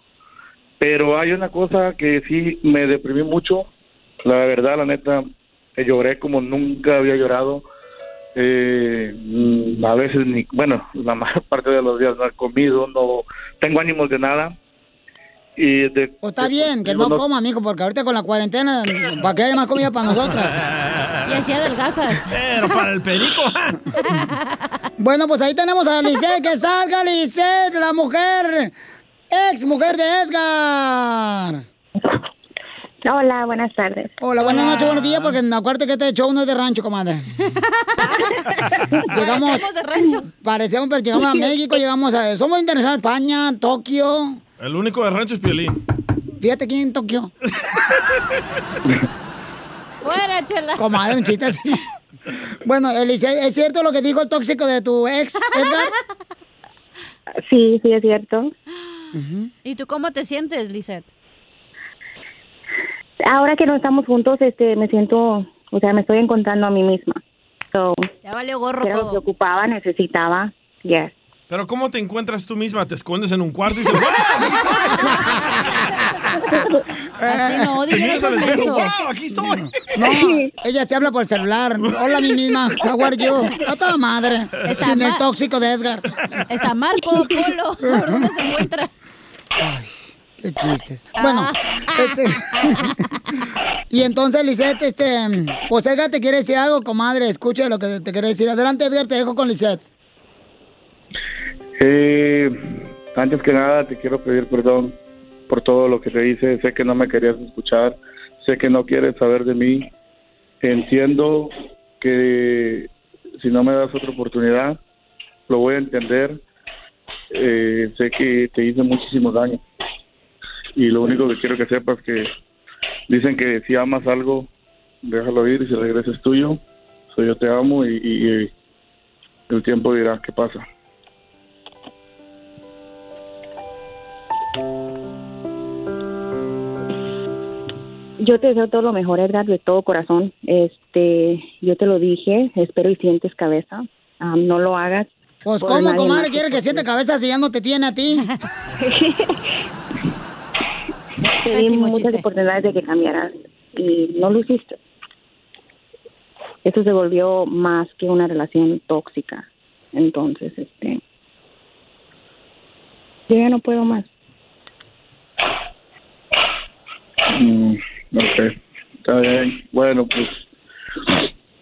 S26: pero hay una cosa que sí me deprimí mucho, la verdad, la neta, lloré como nunca había llorado, eh, mm, a veces ni, bueno, [laughs] la mayor parte de los días no he comido, no tengo ánimos de nada. Y de,
S2: Pues está bien, que
S26: digo,
S2: no coma, amigo, porque ahorita con la cuarentena, para que haya más comida para nosotras. [laughs]
S4: Y así adelgazas.
S3: Pero para el perico. [laughs]
S2: Bueno, pues ahí tenemos a Lisette, que salga Lisette, la mujer, ex mujer de Edgar.
S27: Hola, buenas tardes.
S2: Hola, buenas noches, buenos días, porque acuérdate que este show no es de rancho, comadre. [laughs] llegamos.
S4: Parecemos de rancho.
S2: Parecemos, pero llegamos a México, llegamos a. Somos internacional, España, Tokio.
S3: El único de rancho es Piolín.
S2: Fíjate quién en Tokio. [laughs]
S4: Fuera, chela.
S2: Comadre, un chiste así. Bueno, Elise, ¿es cierto lo que dijo el tóxico de tu ex, Edgar?
S27: Sí, sí, es cierto.
S4: ¿Y tú cómo te sientes, Lisette?
S27: Ahora que no estamos juntos, este, me siento, o sea, me estoy encontrando a mí misma. So,
S4: Ya valió gorro
S27: lo
S4: todo.
S27: que ocupaba, necesitaba. Yes.
S3: Pero ¿cómo te encuentras tú misma? ¿Te escondes en un cuarto y dices, [laughs]
S4: Así no, eso menso.
S3: ¡Wow, aquí estoy!
S2: No, ella se habla por el celular. Hola, mí misma. How are you? A toda madre.
S4: Está
S2: Sin el tóxico de Edgar.
S4: Está Marco Polo. [laughs] ¿Por dónde se encuentra?
S2: Qué chistes. Bueno, este... [laughs] [laughs] y entonces, Lisette, este... Pues Edgar te quiere decir algo, comadre. Escuche lo que te quiere decir. Adelante, Edgar, te dejo con Lisette.
S26: Eh, antes que nada, te quiero pedir perdón por todo lo que te hice. Sé que no me querías escuchar. Sé que no quieres saber de mí. Entiendo que si no me das otra oportunidad, lo voy a entender. Eh, sé que te hice muchísimo daño. Y lo único que quiero que sepas es que dicen que si amas algo, déjalo ir y si regresa es tuyo. So, yo te amo y, y- y el tiempo dirá qué pasa.
S27: Yo te deseo todo lo mejor, Edgar, de todo corazón. Este, yo te lo dije, espero y sientes cabeza. Ah, no lo hagas.
S2: Pues, ¿cómo, comadre, quiere que siente cabeza si ya no te tiene a ti? [laughs] [laughs]
S27: Te di muchas oportunidades de que cambiaras y no lo hiciste. Eso se volvió más que una relación tóxica. Entonces, este, yo ya no puedo más.
S26: Mm, ok, está bien. Bueno, pues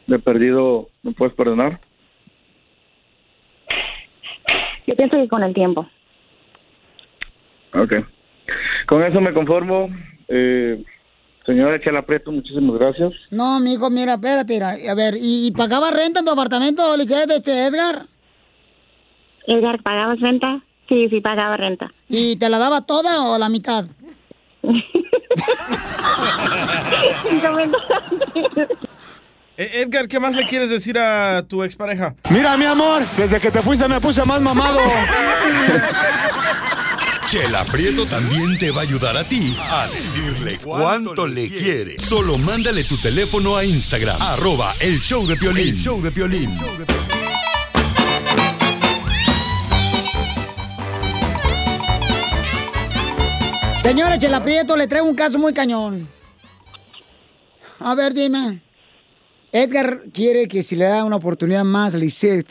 S26: de perdido, ¿me puedes perdonar?
S27: Yo pienso que con el tiempo.
S26: Ok. Con eso me conformo. Eh, señora Chela Prieto, muchísimas gracias.
S2: No, mijo, mira, espérate, mira, a ver, ¿y, y pagaba renta en tu apartamento, Lisette, este Edgar?
S27: Edgar, ¿pagabas renta? Sí, sí, pagaba renta.
S2: ¿Y te la daba toda o la mitad? [laughs]
S3: Eh, Edgar, ¿qué más le quieres decir a tu expareja?
S18: Mira, mi amor, desde que te fuiste me puse más mamado. [laughs]
S1: Chela Prieto también te va a ayudar a ti a decirle cuánto le quiere. Solo mándale tu teléfono a Instagram, arroba el show de Piolín.
S2: El
S1: show de Piolín.
S2: Señora Chela Prieto, le traigo un caso muy cañón. A ver, dime. Edgar quiere que si le da una oportunidad más a Lisette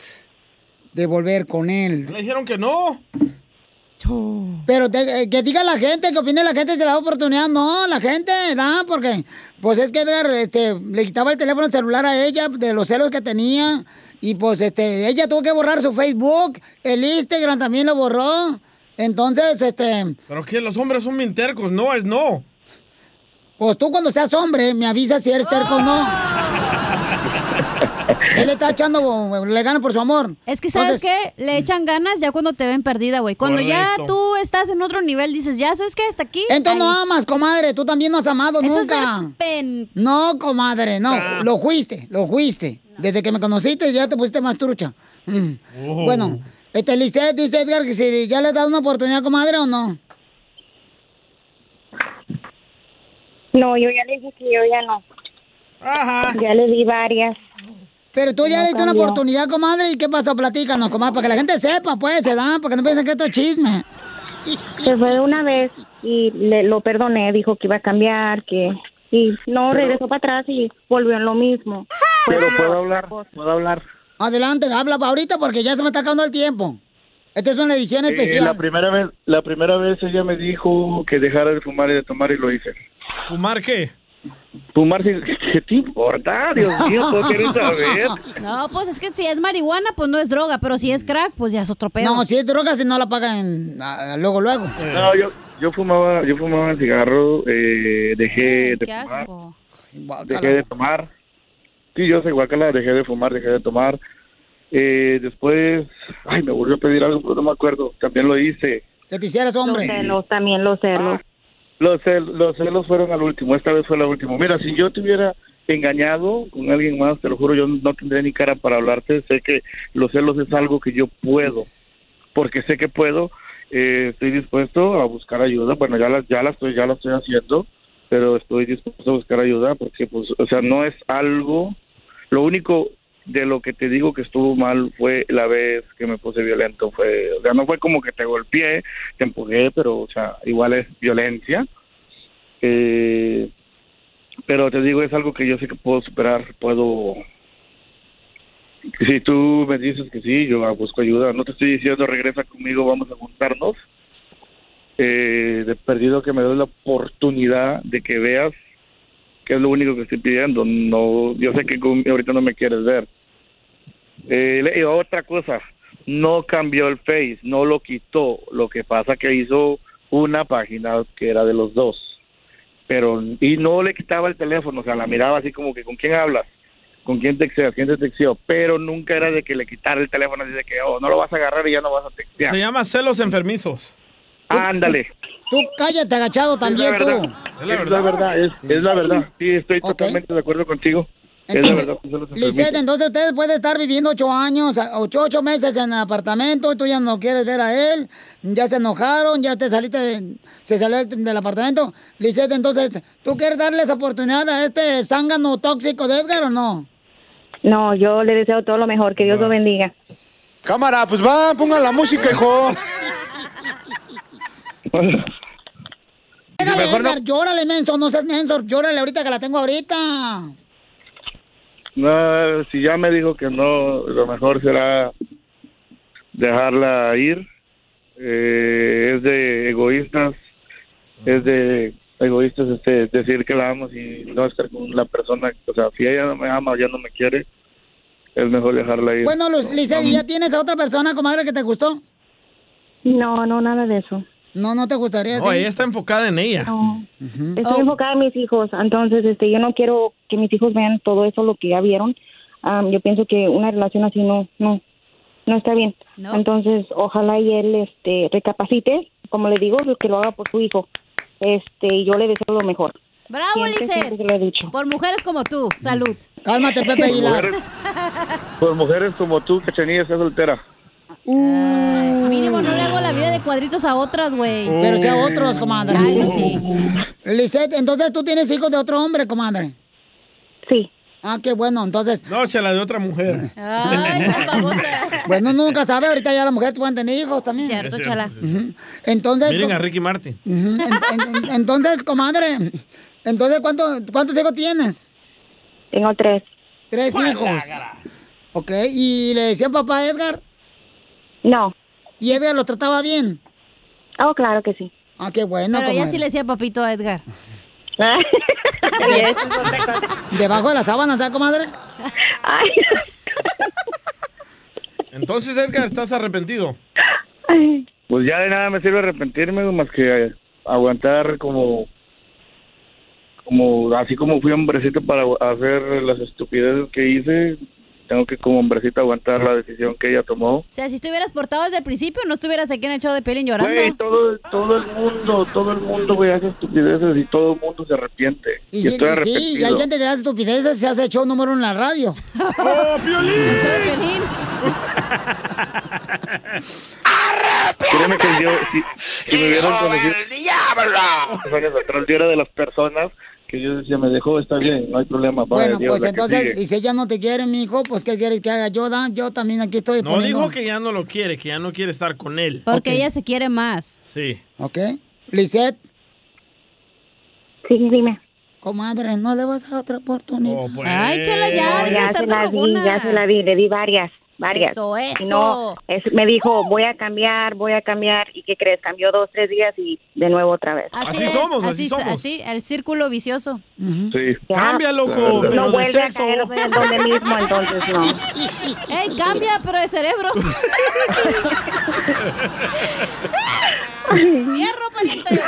S2: de volver con él.
S3: Le dijeron que no.
S2: Pero te- eh, que diga la gente, que opine la gente si le da oportunidad. No, la gente, da, porque pues es que Edgar este, le quitaba el teléfono celular a ella de los celos que tenía. Y pues este, ella tuvo que borrar su Facebook, el Instagram también lo borró. Entonces, este,
S3: Pero que los hombres son bien tercos, no es no.
S2: pues tú cuando seas hombre me avisas si eres terco o no. Él está echando, le gana por su amor.
S4: Es que, ¿sabes
S2: Entonces-
S4: qué? Le echan ganas ya cuando te ven perdida, güey. Cuando ya tú estás en otro nivel, dices, ya, ¿sabes qué? Hasta aquí.
S2: Entonces no amas, comadre. Tú también no has amado
S4: Eso es
S2: nunca.
S4: ser pen-
S2: No, comadre, no.
S4: Ah.
S2: Lo fuiste, lo fuiste. Desde que me conociste ya te pusiste más trucha. Mm.
S4: Oh.
S2: Bueno, este Lisette dice Edgar que si ya le das una oportunidad, comadre, o no.
S27: No, yo ya le dije que yo ya no. Ya le di varias.
S2: Pero tú ya
S27: No
S2: le diste una oportunidad, comadre, ¿y qué pasó? Platícanos, comadre, para que la gente sepa, pues, se da, porque no piensen que esto es chisme.
S27: Se fue de una vez y le, lo perdoné, dijo que iba a cambiar, que... Y no, regresó para atrás y volvió en lo mismo.
S26: Pero puedo hablar, puedo hablar.
S2: Adelante, habla ahorita porque ya se me está acabando el tiempo. Esta es una edición
S26: Eh,
S2: especial.
S26: la primera vez, la primera vez ella me dijo que dejara de fumar y de tomar y lo hice.
S3: ¿Fumar qué?
S26: Fumar, sí, ¿qué te importa? Dios mío, ¿tú quieres [laughs] saber?
S4: No, pues es que si es marihuana, pues no es droga, pero si es crack, pues ya es otro pedo.
S2: No, si es droga, si no la pagan ah, luego, luego.
S26: No, yo, yo fumaba, yo fumaba cigarro, eh, dejé de
S4: Qué
S26: fumar,
S4: asco.
S26: dejé de tomar. Sí, yo soy guacala, dejé de fumar, dejé de tomar. Eh, después, ay, me volvió a pedir algo, pero no me acuerdo. También lo hice.
S2: Que te hicieras hombre.
S27: Los celos, también los celos.
S26: Los, los celos fueron al último, esta vez fue la última. Mira, si yo te hubiera engañado con alguien más, te lo juro, yo no tendría ni cara para hablarte. Sé que los celos es algo que yo puedo, porque sé que puedo. eh, estoy dispuesto a buscar ayuda. Bueno, ya la, ya la estoy, ya la estoy haciendo, pero estoy dispuesto a buscar ayuda porque, pues, o sea, no es algo. Lo único de lo que te digo que estuvo mal fue la vez que me puse violento. Fue, o sea, no fue como que te golpeé, te empujé, pero, o sea, igual es violencia. Eh, pero te digo, es algo que yo sé que puedo superar, puedo... Si tú me dices que sí, yo busco ayuda. No te estoy diciendo regresa conmigo, vamos a juntarnos. Eh, de perdido que me doy la oportunidad de que veas que es lo único que estoy pidiendo. No, yo sé que ahorita no me quieres ver. Eh, y otra cosa, no cambió el Face, no lo quitó. Lo que pasa que hizo una página que era de los dos. Pero, y no le quitaba el teléfono, o sea, la miraba así como que, ¿con quién hablas? con quién texteas, quién te texteó, pero nunca era de que le quitara el teléfono, así de que, oh, no lo vas a agarrar y ya no vas a textear.
S3: Se llama celos enfermizos.
S26: Ándale.
S2: Tú cállate, agachado también
S26: es la
S2: tú.
S26: verdad, es la verdad, es, es la verdad. Sí, estoy totalmente de acuerdo contigo. es la
S2: Entonces,
S26: verdad. enfermizos.
S2: entonces ustedes pueden estar viviendo ocho años, ocho, ocho meses en el apartamento, y tú ya no quieres ver a él, ya se enojaron, ya te saliste, de- se salió del, apartamento. Lisette, entonces, ¿tú quieres darle esa oportunidad a este zángano tóxico de Edgar o no?
S27: No, yo le deseo todo lo mejor, que Dios lo bendiga.
S18: Cámara, pues va, pongan la música, hijo.
S2: Déjale, Edgar, llórale, menso, no seas menso, llórale ahorita que la tengo ahorita.
S26: No, si ya me dijo que no, lo mejor será dejarla ir. Eh, es de egoístas, es de egoístas este, decir que la amo y no estar con la persona. O sea, si ella no me ama o ya no me quiere, es mejor dejarla ir.
S2: Bueno, Luz, Lisette, ¿y ¿ya tienes a otra persona, comadre, que te gustó?
S27: No, no, nada de eso.
S2: No, no te gustaría.
S3: No, ella está enfocada en ella.
S27: Estoy enfocada en mis hijos, entonces este, yo no quiero que mis hijos vean todo eso, lo que ya vieron. Am, yo pienso que una relación así no, no, no está bien. Entonces, ojalá y él este, recapacite, como le digo, que lo haga por su hijo. Este, y yo le deseo lo mejor.
S4: Bravo,
S27: dicho.
S4: Por mujeres como tú. Salud.
S2: Cálmate, [laughs]
S26: Por mujeres, por mujeres como tú, que Chenilla está soltera.
S4: Mínimo no le hago la vida de cuadritos a otras, güey.
S2: Pero sea otros, comadre.
S4: Ah, eso sí.
S2: Lisette, entonces tú tienes hijos de otro hombre, comadre.
S27: Sí.
S2: Ah, qué bueno, entonces.
S3: No, chela de otra mujer. [laughs]
S2: Bueno, nunca sabe, ahorita ya las mujeres pueden tener hijos también.
S3: Cierto, chala.
S2: Entonces,
S3: Miren a Ricky Martin.
S2: Ujú, en- en- en- entonces, comadre, entonces, ¿cuánto, ¿cuántos hijos tienes?
S27: Tengo tres.
S2: Tres hijos. Ok, ¿y le decían papá a Edgar?
S27: No.
S2: ¿Y Edgar lo trataba bien?
S27: Oh, claro que sí.
S2: Ah, qué bueno,
S4: Pero ella sí le decía papito a Edgar. [laughs]
S2: ¿Debajo de las sábanas, ¿sabes, comadre? [laughs]
S3: Entonces, Edgar, ¿estás arrepentido?
S26: Pues ya de nada me sirve arrepentirme, más que aguantar como, como así como fui hombrecito para hacer las estupideces que hice, tengo que como hombrecito aguantar la decisión que ella tomó.
S4: O sea, si te hubieras portado desde el principio, no estuvieras aquí en el show de Pelín llorando.
S26: Güey, todo, todo el mundo, todo el mundo, güey, hace estupideces y todo el mundo se arrepiente. Y,
S2: Y, sí,
S26: estoy
S2: y sí,
S26: arrepentido.
S2: y hay gente que hace estupideces, se hace show número uno en la radio. [laughs]
S3: ¡Oh, Piolín! [laughs]
S26: Créeme que yo, si, si me hubieran conocido unos años atrás, yo era de las personas que yo decía, me dejó, está bien, no hay problema.
S2: Bueno,
S26: Dios,
S2: pues entonces, y si ella no te quiere, mi hijo, pues ¿qué quieres que haga yo, Dan? Yo también aquí estoy
S3: No
S2: poniendo...
S3: dijo que ya no lo quiere, que ya no quiere estar con él.
S4: Porque ella se quiere más.
S3: Sí.
S2: ¿Ok? Lisette.
S27: Sí, dime.
S2: Comadre, no le vas a dar otra oportunidad.
S3: Oh, pues.
S4: Ay, chela, ya,
S27: No, ya se la di, ya se la di, le di varias, varias.
S4: Eso,
S27: Y no,
S4: eso.
S27: es- me dijo, voy a cambiar, voy a cambiar. ¿Y qué crees? Cambió dos, tres días y de nuevo otra vez.
S4: Así, es, así, así, el círculo vicioso.
S26: Sí.
S3: Cambia, loco,
S27: no
S3: pero de
S27: vuelve
S3: sexo.
S27: a caer en donde mismo, entonces no. [laughs]
S4: Ey, cambia, pero de cerebro. [laughs] Fierro, pariente.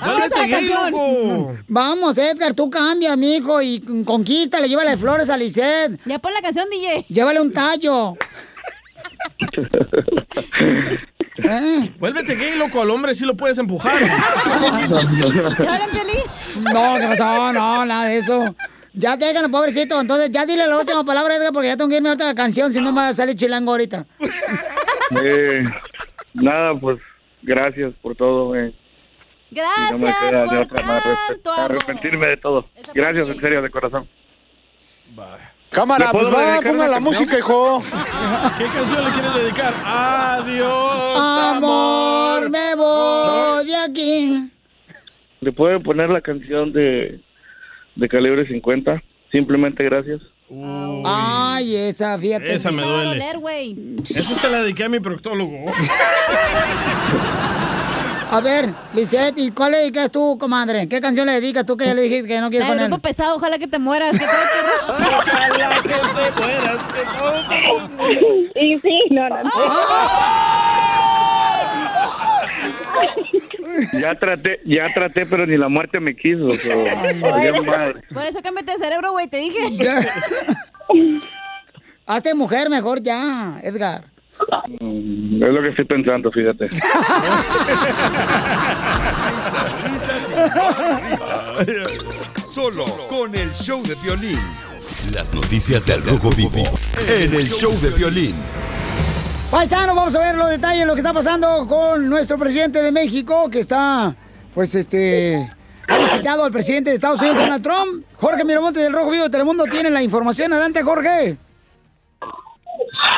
S4: Vamos a la canción.
S2: Vamos, Edgar, tú cambia, mijo, y conquístale, llévale flores a Lisette.
S4: Ya pon la canción, DJ.
S2: Llévale un tallo. [laughs] ¿Eh?
S3: Vuélvete gay, loco, al hombre sí lo puedes empujar.
S2: No, ¿qué pasó? No, nada de eso. Ya déjalo, pobrecito. Entonces, ya dile la última palabra, Edgar, porque ya tengo que irme ahorita a la canción, si no me va a salir chilango ahorita.
S26: Eh, nada, pues gracias por todo. Eh. Y no me
S4: Gracias
S26: queda de
S4: por
S26: otra más
S4: tanto
S26: arrep- arrepentirme de todo. Gracias, en serio, de corazón.
S18: Cámara,
S26: ¿Le
S18: pues va, ponga la música, hijo.
S3: ¿Qué canción le quieres dedicar? Adiós,
S2: Amor, me voy de aquí.
S26: ¿Le puede poner la canción de, de calibre 50? Simplemente gracias.
S2: Ay, esa, fíjate.
S3: Esa me duele. Eso se la dediqué a mi proctólogo. [laughs]
S2: A ver, Lisette, ¿y cuál le dedicas tú, comadre? ¿Qué canción le dedicas tú que ya le dijiste que no quieres él?
S4: grupo pesado, ojalá que te mueras. Que [laughs]
S3: Ojalá que te mueras.
S27: Y sí, no, no.
S26: Ya traté, ya traté, pero ni la muerte me quiso. so, valió madre.
S4: Por eso cámbiate de cerebro, güey, te dije. [laughs]
S2: Hazte mujer mejor ya, Edgar.
S26: Mm, Es lo que estoy pensando, fíjate.
S1: Risas y más risas. Solo con el show de violín. Las noticias del Rojo Vivo en el show de violín.
S2: Paisano, vamos a ver los detalles de lo que está pasando con nuestro presidente de México, que está, pues, este, ha visitado al presidente de Estados Unidos, Donald Trump. Jorge Miramonte del Rojo Vivo de Telemundo tiene la información. Adelante, Jorge.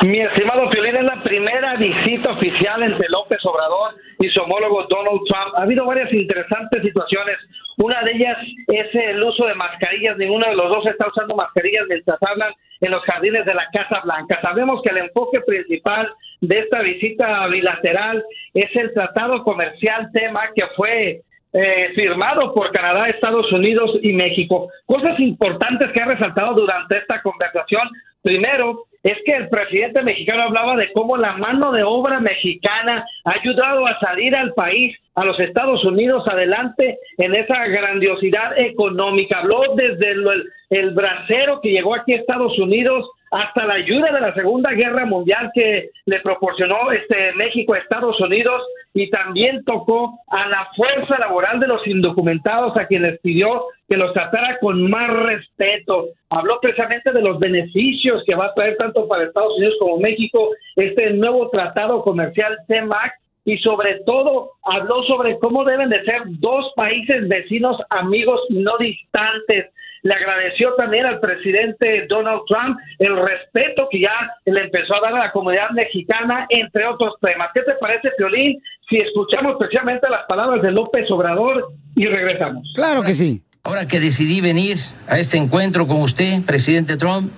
S5: Mi estimado Piolín, es la primera visita oficial entre López Obrador y su homólogo Donald Trump. Ha habido varias interesantes situaciones. Una de ellas es el uso de mascarillas. Ninguno de los dos está usando mascarillas mientras hablan en los jardines de la Casa Blanca. Sabemos que el enfoque principal de esta visita bilateral es el tratado comercial tema que fue eh, firmado por Canadá, Estados Unidos y México. Cosas importantes que ha resaltado durante esta conversación. Primero, es que el presidente mexicano hablaba de cómo la mano de obra mexicana ha ayudado a salir al país, a los Estados Unidos, adelante en esa grandiosidad económica. Habló desde el, el bracero que llegó aquí a Estados Unidos hasta la ayuda de la Segunda Guerra Mundial que le proporcionó este México a Estados Unidos y también tocó a la fuerza laboral de los indocumentados a quienes pidió que los tratara con más respeto. Habló precisamente de los beneficios que va a traer tanto para Estados Unidos como México este nuevo tratado comercial CEMAC y sobre todo habló sobre cómo deben de ser dos países vecinos, amigos no distantes. Le agradeció también al presidente Donald Trump el respeto que ya le empezó a dar a la comunidad mexicana, entre otros temas. ¿Qué te parece, Piolín, si escuchamos precisamente las palabras de López Obrador y regresamos?
S2: Claro que sí.
S28: Ahora que decidí venir a este encuentro con usted, presidente Trump,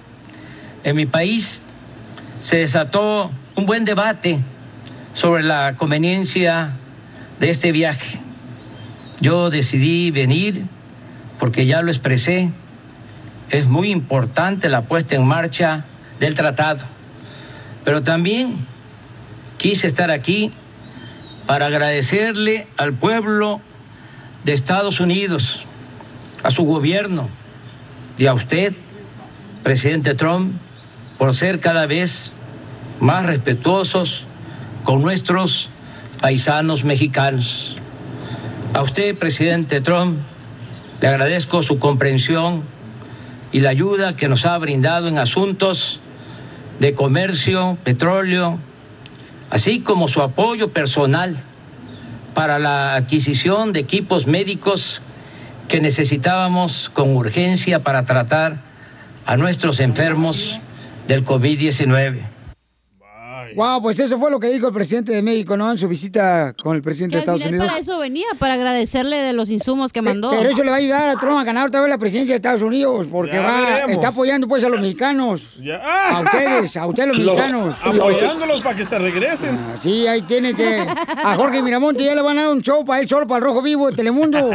S28: en mi país se desató un buen debate sobre la conveniencia de este viaje. Yo decidí venir porque ya lo expresé. Es muy importante la puesta en marcha del tratado. Pero también quise estar aquí para agradecerle al pueblo de Estados Unidos, a su gobierno y a usted, presidente Trump, por ser cada vez más respetuosos con nuestros paisanos mexicanos. A usted, presidente Trump, le agradezco su comprensión y la ayuda que nos ha brindado en asuntos de comercio, petróleo, así como su apoyo personal para la adquisición de equipos médicos que necesitábamos con urgencia para tratar a nuestros enfermos del COVID-19.
S2: Wow, pues eso fue lo que dijo el presidente de México, ¿no? En su visita con el presidente
S4: Que
S2: de
S4: al
S2: Estados
S4: final
S2: Unidos.
S4: para eso venía, para agradecerle de los insumos que mandó.
S2: Pero eso le va a ayudar a Trump a ganar otra vez la presidencia de Estados Unidos, porque
S4: Ya
S2: va,
S3: veremos.
S2: está apoyando pues a los mexicanos.
S3: Ya.
S2: A ustedes, a ustedes los
S3: Lo-
S2: mexicanos.
S3: apoyándolos para que se regresen.
S2: Sí, ahí tiene que. A Jorge Miramonte ya le van a dar un show para él solo, para el Rojo Vivo de Telemundo.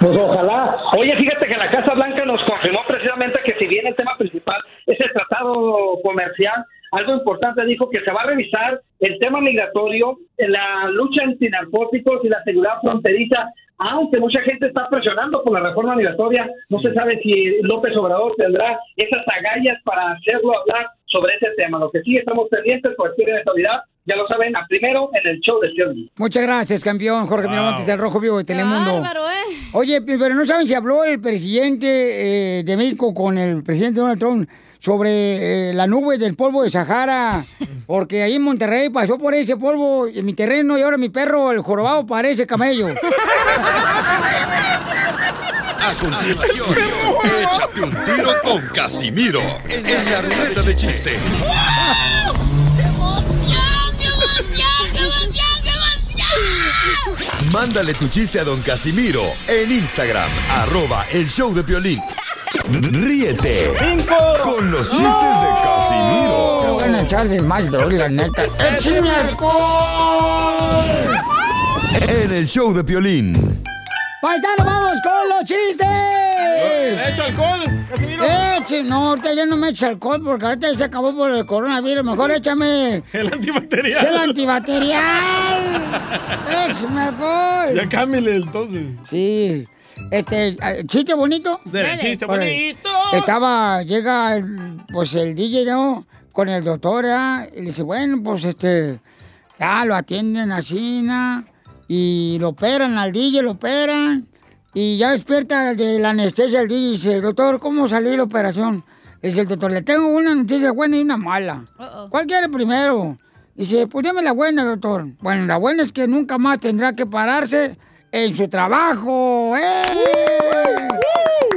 S5: Pues ojalá. Oye, fíjate que la Casa Blanca nos confirmó precisamente que si bien el tema principal es el tratado comercial, algo importante dijo que se va a revisar el tema migratorio, la lucha antinarcóticos y la seguridad fronteriza, aunque mucha gente está presionando por la reforma migratoria, no se sabe si López Obrador tendrá esas agallas para hacerlo hablar sobre ese tema. Lo que sí estamos pendientes, cualquier eventualidad, ya lo saben, a primero en el show de Shirley.
S2: Muchas gracias, campeón Jorge Miramontes del Rojo Vivo de Telemundo.
S4: eh.
S2: Oye, pero no saben si habló el presidente eh, de México con el presidente Donald Trump sobre eh, la nube del polvo de Sahara, porque ahí en Monterrey pasó por ese polvo en mi terreno y ahora mi perro, el jorobado, parece camello.
S1: A continuación, échate un tiro con Casimiro en la ruleta de chistes. Mándale tu chiste a don Casimiro en Instagram, arroba el show de violín. Ríete con los chistes de Casimiro.
S2: Te voy a echar de mal, droga, la neta. ¡Échame alcohol!
S1: En el show de violín.
S2: ¡Paisano, vamos con los chistes!
S3: ¿Echa alcohol, Casimiro?
S2: Eche, no, ahorita ya no me echa alcohol porque ahorita ya se acabó por el coronavirus. Mejor échame
S3: El antibacterial.
S2: el antibacterial. [laughs] Échame alcohol.
S3: Ya cámbiale entonces.
S2: Sí. Este, eh, chiste bonito.
S3: Dale, chiste bonito.
S2: Estaba, llega el, pues el DJ, ¿no? Con el doctor, ¿ah? Y le dice, bueno, pues este, ya lo atienden así, ¿no? Y lo operan al DJ, lo operan. Y ya despierta de la anestesia el DJ y dice, doctor, ¿cómo salió la operación? Dice el doctor, le tengo una noticia buena y una mala. ¿Cuál quiere primero? Dice, pues dame la buena, doctor. Bueno, la buena es que nunca más tendrá que pararse en su trabajo. ¡Eh!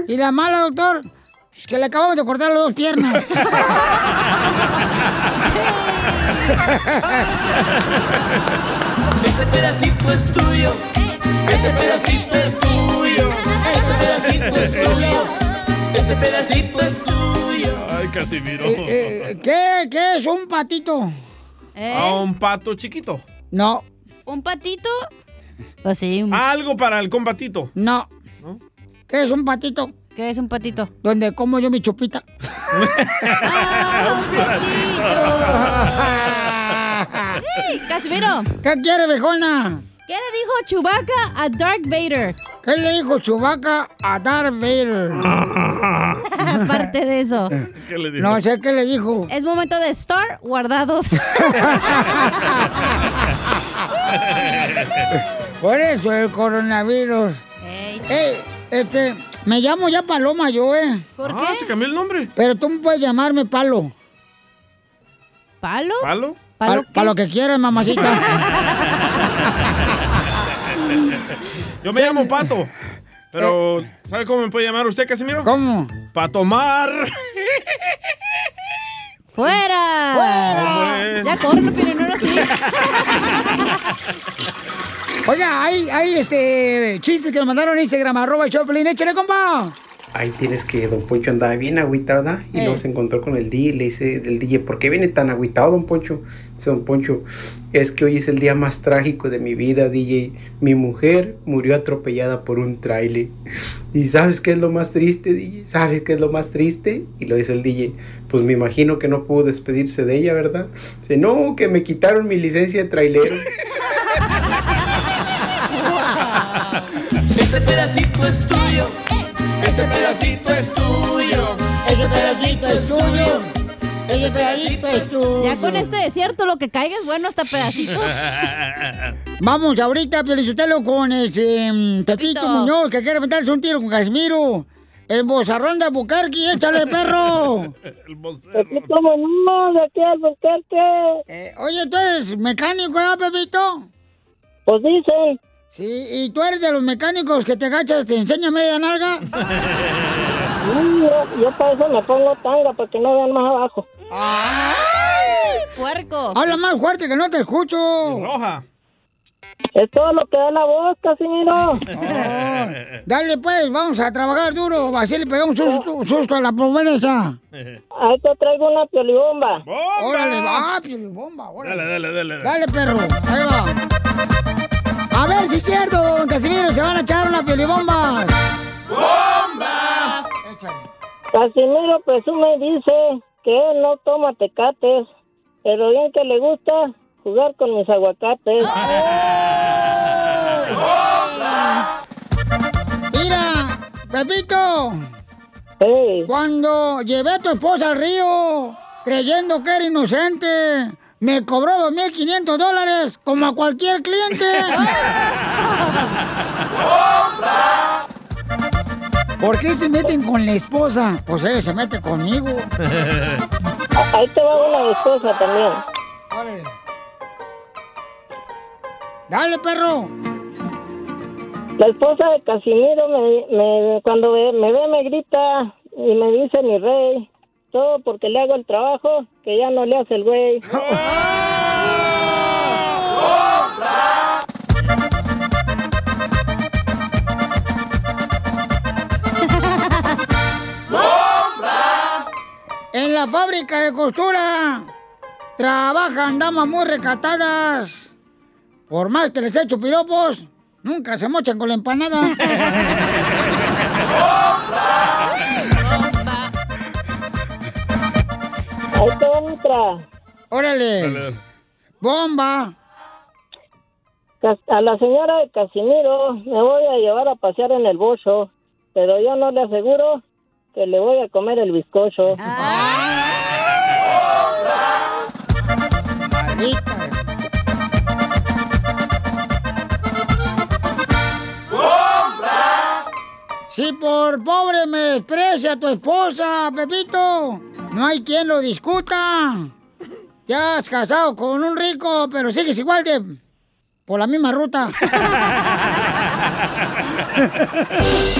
S2: Y la mala, doctor, es que le acabamos de cortar las dos piernas. [laughs]
S11: Este pedacito es tuyo. Este pedacito es tuyo. Este pedacito es tuyo. Este pedacito es tuyo.
S3: Ay, Casimiro.
S2: Eh, eh, ¿qué, ¿Qué es un patito?
S3: A un pato chiquito.
S2: No.
S4: ¿Un patito? Pues sí.
S3: Algo para el combatito.
S2: No. ¿Qué es un patito?
S4: ¿Qué es un patito?
S2: Donde como yo mi chupita. [laughs]
S4: ¡Ey, [laughs] Casimiro!
S2: ¿Qué quiere, viejona?
S4: ¿Qué le dijo Chewbacca a Darth Vader?
S2: ¿Qué le dijo Chewbacca a Darth Vader? [laughs]
S4: Aparte de eso.
S3: ¿Qué le
S2: No sé qué le dijo.
S4: Es momento de estar guardados. [laughs]
S2: Por eso el coronavirus. Ey, este, me llamo ya Paloma yo, ¿eh?
S4: ¿Por
S3: Ah, se cambió el nombre.
S2: Pero tú puedes llamarme Palo.
S4: ¿Palo?
S3: ¿Palo?
S2: Para lo que quieras, mamacita. [laughs]
S3: Yo me llamo Pato. Pero, ¿sabe cómo me puede llamar usted, Casimiro?
S2: Eh. ¿Cómo?
S3: Patomar.
S4: ¡Fuera!
S3: Hombre.
S4: Ya corre, Pirinero, sí. [laughs]
S2: Oiga, hay, hay este chistes que nos mandaron en Instagram, arroba el Choplin. Échale, compa.
S29: Ahí tienes que Don Poncho andaba bien agüitado, ¿verdad? Y
S2: Eh.
S29: luego se encontró con el DJ y le dice del DJ, ¿por qué viene tan agüitado, Don Poncho? Dice Don Poncho, es que hoy es el día más trágico de mi vida, DJ. Mi mujer murió atropellada por un tráiler. [laughs] ¿Y sabes qué es lo más triste, DJ? ¿Sabes qué es lo más triste? Y lo dice el DJ, pues me imagino que no pudo despedirse de ella, ¿verdad? Dice, no, que me quitaron mi licencia de trailero. [laughs]
S11: Este pedacito es tuyo.
S4: Ya con este desierto lo que caiga es bueno hasta pedacitos. [laughs]
S2: Vamos ahorita, Pelichotelo, con ese mm, Pepito Muñoz, que quiere meterse un tiro con Casimiro. El bozarrón de Bucarqui, échale, perro. [laughs]
S9: Pepito Muñoz, de aquí al Albuquerque.
S2: Eh, oye, ¿tú eres mecánico, eh, Pepito?
S9: Pues dicen.
S2: Sí, ¿y tú eres de los mecánicos que te agachas, te enseña media nalga? [laughs]
S9: Sí, yo, yo para eso me pongo tanga, para que no vean más abajo.
S2: ¡Ay,
S4: puerco!
S2: Habla más fuerte que no te escucho.
S3: Roja.
S9: Es todo lo que da la voz, Casimiro. [laughs]
S2: Oh, dale, pues, vamos a trabajar duro. Así le pegamos un susto, a la promesa. [laughs]
S9: Ahí te traigo una piolibomba.
S2: Órale, va, piolibomba, órale.
S3: Dale, dale, dale.
S2: Dale, perro, ahí va. A ver si es cierto, don Casimiro, se van a echar una piolibomba.
S11: ¡Bomba!
S9: Casimiro presume y dice que él no toma tecates, pero bien que le gusta jugar con mis aguacates.
S2: Mira, Pepito. Cuando llevé a tu esposa al río, creyendo que era inocente, me cobró 2.500 dólares, como a cualquier cliente. [laughs] ¿Por qué se meten con la esposa? Pues él se mete conmigo. [laughs]
S9: Ahí te va una esposa también.
S2: Dale, perro.
S9: La esposa de Casimiro, me, me- cuando ve- me ve, me grita y me dice mi rey. Todo porque le hago el trabajo que ya no le hace el güey. [laughs]
S2: En la fábrica de costura trabajan damas muy recatadas. Por más que les echo piropos, nunca se mochan con la empanada.
S9: Ahí te va otra.
S2: Órale. Bomba.
S9: A la señora de Casimiro me voy a llevar a pasear en el bocho, pero yo no le aseguro que le voy a comer el bizcocho.
S2: Si por pobre me desprecia tu esposa, Pepito, no hay quien lo discuta. Te has casado con un rico, pero sigues igual de... por la misma ruta.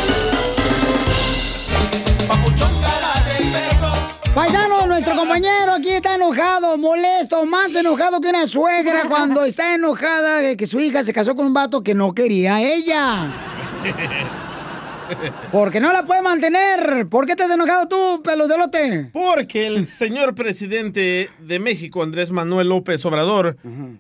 S2: [laughs] Paisano, nuestro compañero aquí está enojado, molesto, más enojado que una suegra [laughs] cuando está enojada de que su hija se casó con un vato que no quería a ella. Porque no la puede mantener. ¿Por qué te has enojado tú, peludelote?
S3: Porque el señor presidente de México, Andrés Manuel López Obrador,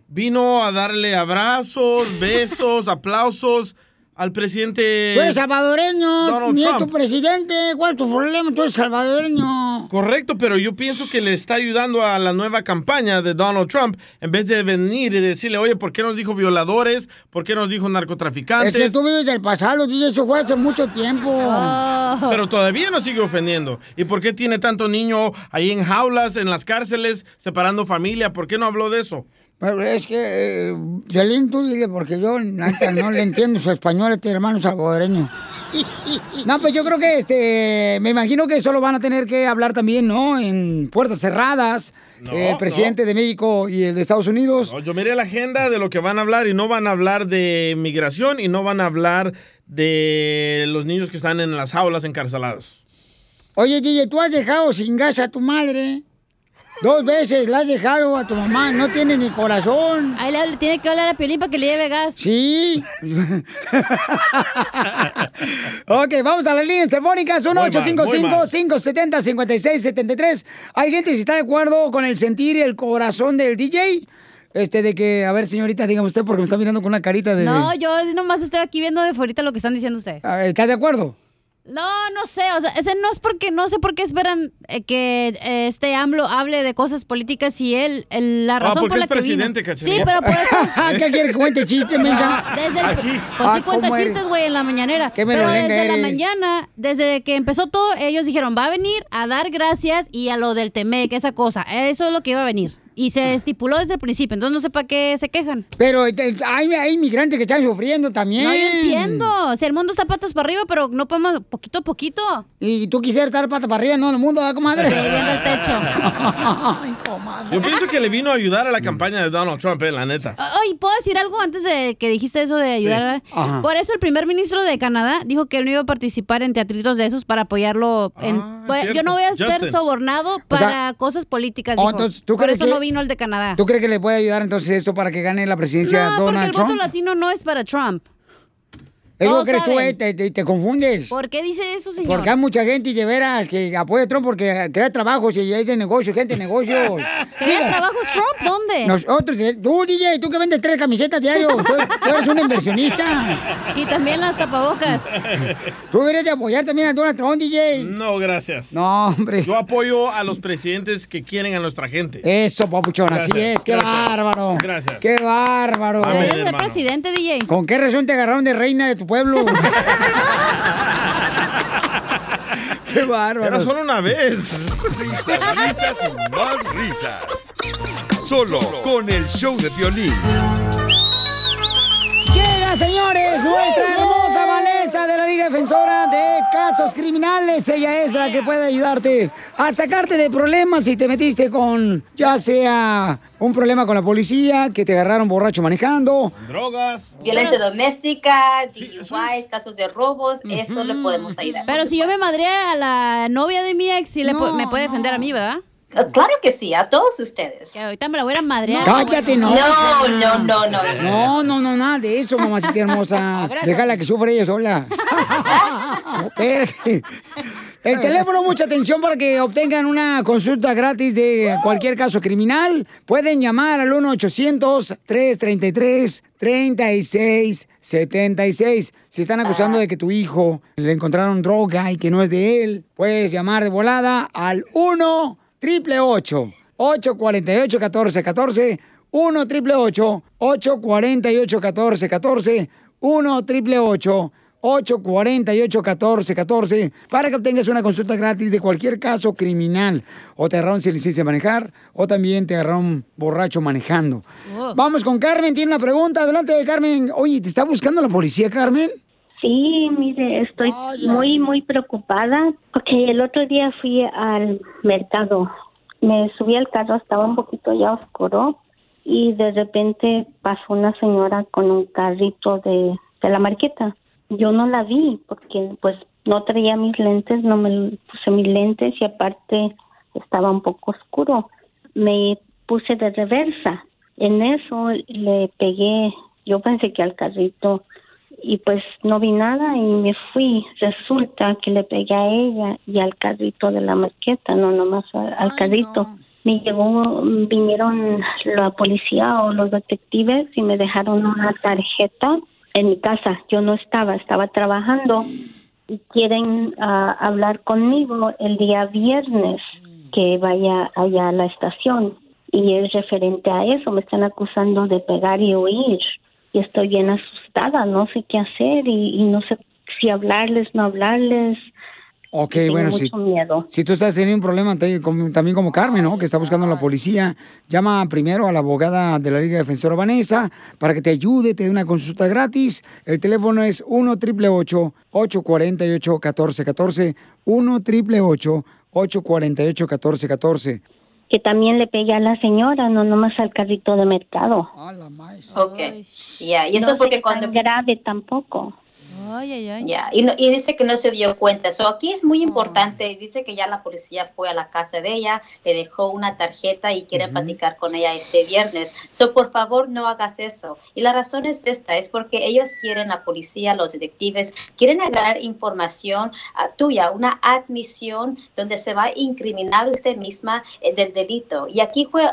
S3: vino a darle abrazos, besos, [laughs] aplausos al presidente
S2: Tú eres salvadoreño,
S3: Donald
S2: ni es tu
S3: Trump.
S2: presidente. ¿Cuál es tu problema? Tú eres salvadoreño.
S3: Correcto, pero yo pienso que le está ayudando a la nueva campaña de Donald Trump en vez de venir y decirle, oye, ¿por qué nos dijo violadores? ¿Por qué nos dijo narcotraficantes?
S2: Es que tú vives del pasado, DJ, eso fue hace mucho tiempo.
S3: Pero todavía nos sigue ofendiendo. ¿Y por qué tiene tanto niño ahí en jaulas, en las cárceles, separando familia? ¿Por qué no habló de eso?
S2: Pero es que, eh, tú dile, porque yo no le entiendo su español a este hermano salvadoreño. No, pues yo creo que, este, me imagino que solo van a tener que hablar también, ¿no? En puertas cerradas,
S3: No,
S2: el presidente de México y el de Estados Unidos.
S3: No, yo miré la agenda de lo que van a hablar y no van a hablar de migración y no van a hablar de los niños que están en las jaulas encarcelados.
S2: Oye, DJ, tú has dejado sin gas a tu madre. Dos veces la has dejado a tu mamá, no tiene ni corazón.
S4: Ahí le tiene que hablar a Piolín para que le lleve gas.
S2: Sí. [laughs] ok, vamos a las líneas telefónicas.
S4: Muy mal, muy mal.
S2: 1-855-570-5673. Hay gente si está de acuerdo con el sentir y el corazón del DJ. Este, de que, a ver, señorita, dígame usted, porque me está mirando con una carita de.
S4: No, yo nomás estoy aquí viendo de fuera lo que están diciendo ustedes.
S2: Ah, ¿Estás de acuerdo?
S4: No, no sé, o sea, ese no es porque, no sé por qué esperan eh, que eh, este AMLO hable de cosas políticas y él, el- la
S3: Ah,
S4: razón
S3: porque
S4: por la
S3: es
S4: que vino.
S3: presidente,
S4: Sí,
S3: Cachanilla.
S4: pero por eso... [laughs]
S2: ¿Qué quiere que cuente chistes, mensa? [laughs]
S4: Desde el,
S2: Aquí.
S4: Pues sí
S2: Ah,
S4: cuenta
S2: ¿cómo eres?
S4: chistes, güey, en la mañanera.
S2: Qué
S4: Pero
S2: merolenga
S4: desde la
S2: eres.
S4: mañana, desde que empezó todo, ellos dijeron, va a venir a dar gracias y a lo del Temec, esa cosa. Eso es lo que iba a venir. Y se estipuló desde el principio, entonces no sé para qué se quejan.
S2: Pero eh, hay, hay inmigrantes que están sufriendo también.
S4: No, yo entiendo. Si el mundo está patas para arriba, pero no podemos poquito a poquito.
S2: Y tú quisieras estar pata para arriba, no, en el mundo, ¿verdad, comadre?
S4: Sí, viendo el techo. [laughs]
S2: Ay, comadre.
S3: Yo pienso que le vino a ayudar a la campaña de Donald Trump, eh, la neta.
S4: Oye, ¿puedo decir algo antes de que dijiste eso de ayudar?
S3: Sí. Ajá.
S4: Por eso el primer ministro de Canadá dijo que él no iba a participar en teatritos de esos para apoyarlo. en- pues, yo no voy a ser sobornado para cosas políticas,
S2: Oh,
S4: dijo.
S2: entonces, ¿tú
S4: Por
S2: crees
S4: eso
S2: que-
S4: no vino el de Canadá.
S2: ¿Tú crees que le puede ayudar entonces esto para que gane la presidencia
S4: No, porque
S2: Donald
S4: el
S2: Trump?
S4: voto latino no es para Trump.
S2: Es lo que crees tú, eh, te, te- te confundes.
S4: ¿Por qué dice eso, señor?
S2: Porque hay mucha gente y de veras que apoya a Trump porque crea trabajos y hay de negocios, gente de negocios. [laughs]
S4: ¿Crea trabajos Trump? ¿Dónde?
S2: Nosotros, eh, tú, DJ, tú que vendes tres camisetas diario, tú, tú eres un inversionista. [laughs]
S4: Y también las tapabocas. [laughs]
S2: Tú deberías de apoyar también a Donald Trump, DJ.
S3: No, gracias.
S2: No, hombre.
S3: Yo apoyo a los presidentes que quieren a nuestra gente.
S2: Eso, papuchón, así es, qué
S3: gracias.
S2: bárbaro.
S3: Gracias.
S2: Qué bárbaro.
S3: Amén,
S4: Deberías ser
S3: hermano.
S4: presidente, DJ.
S2: ¿Con qué razón te agarraron de reina de tu pueblo? [laughs] qué bárbaro.
S3: Era solo una vez.
S1: Risas, risas y más risas. Solo con el show de violín.
S2: Llega, señores, nuestra hermosa Defensora de Casos Criminales. Ella es la que puede ayudarte a sacarte de problemas si te metiste con, ya sea un problema con la policía, que te agarraron borracho manejando.
S3: Drogas.
S30: Violencia doméstica, DUIs, casos de robos, eso le podemos ayudar.
S4: Pero si yo me madré a la novia de mi ex, sí le pu- me puede defender a mí, ¿verdad?
S30: Claro que sí, a todos ustedes.
S4: Que ahorita me la voy a madrear.
S2: Cállate, no.
S30: No, no, no, no.
S2: No, no, no, nada de eso, mamacita hermosa. [laughs] Déjala que sufra ella sola. [laughs] Espérate. El teléfono, mucha atención para que obtengan una consulta gratis de cualquier caso criminal. Pueden llamar al 1-800-333-3676. Si están acusando de que tu hijo le encontraron droga y que no es de él, puedes llamar de volada al 1 888 848 1414 1 888 848 1414 1 888 848-1414 para que obtengas una consulta gratis de cualquier caso criminal. O te agarraron sin licencia de manejar, o también te agarraron borracho manejando.
S31: Oh.
S2: Vamos con Carmen, tiene una pregunta. Adelante, Carmen. Oye, ¿te está buscando la policía, Carmen?
S31: Sí, mire, estoy muy, muy preocupada porque el otro día fui al mercado. Me subí al carro, estaba un poquito ya oscuro y de repente pasó una señora con un carrito de, de la marqueta. Yo no la vi porque pues no traía mis lentes, no me puse mis lentes y aparte estaba un poco oscuro. Me puse de reversa. En eso le pegué, yo pensé que al carrito y pues no vi nada y me fui. Resulta que le pegué a ella y al carrito de la marqueta, no nomás al, al carrito. Me llegó, vinieron la policía o los detectives y me dejaron una tarjeta en mi casa. Yo no estaba, estaba trabajando y quieren ah, hablar conmigo el día viernes que vaya allá a la estación y es referente a eso. Me están acusando de pegar y huir y estoy bien asustada, no sé qué hacer y, y no sé si hablarles, no hablarles.
S2: Ok, bueno, si,
S31: mucho miedo.
S2: si tú estás teniendo un problema también como Carmen, ¿no? Que está buscando a la policía, llama primero a la abogada de la Liga Defensora Vanessa para que te ayude, te dé una consulta gratis. El teléfono es 1 888 848 1414 1 888 848 1414
S31: Que también le pegué a la señora, no nomás al carrito de mercado.
S30: Ok. Ya, y eso
S31: no
S30: porque cuando...
S31: grave tampoco.
S30: Ya, y, no- y dice que no se dio cuenta. So, aquí es muy importante. Dice que ya la policía fue a la casa de ella, le dejó una tarjeta y quiere platicar con ella este viernes. So, por favor, no hagas eso. Y la razón es esta: es porque ellos quieren, la policía, los detectives, quieren agarrar información ah, tuya, una admisión donde se va a incriminar usted misma eh, del delito. Y aquí fue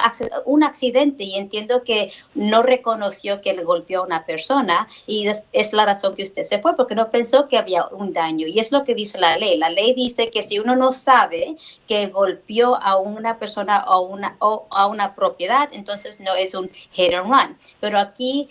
S30: un accidente y entiendo que no reconoció que le golpeó a una persona y es la razón que usted se fue porque no pensó que había un daño. Y es lo que dice la ley. La ley dice que si uno no sabe que golpeó a una persona o, una, o a una propiedad, entonces no es un hit and run. Pero aquí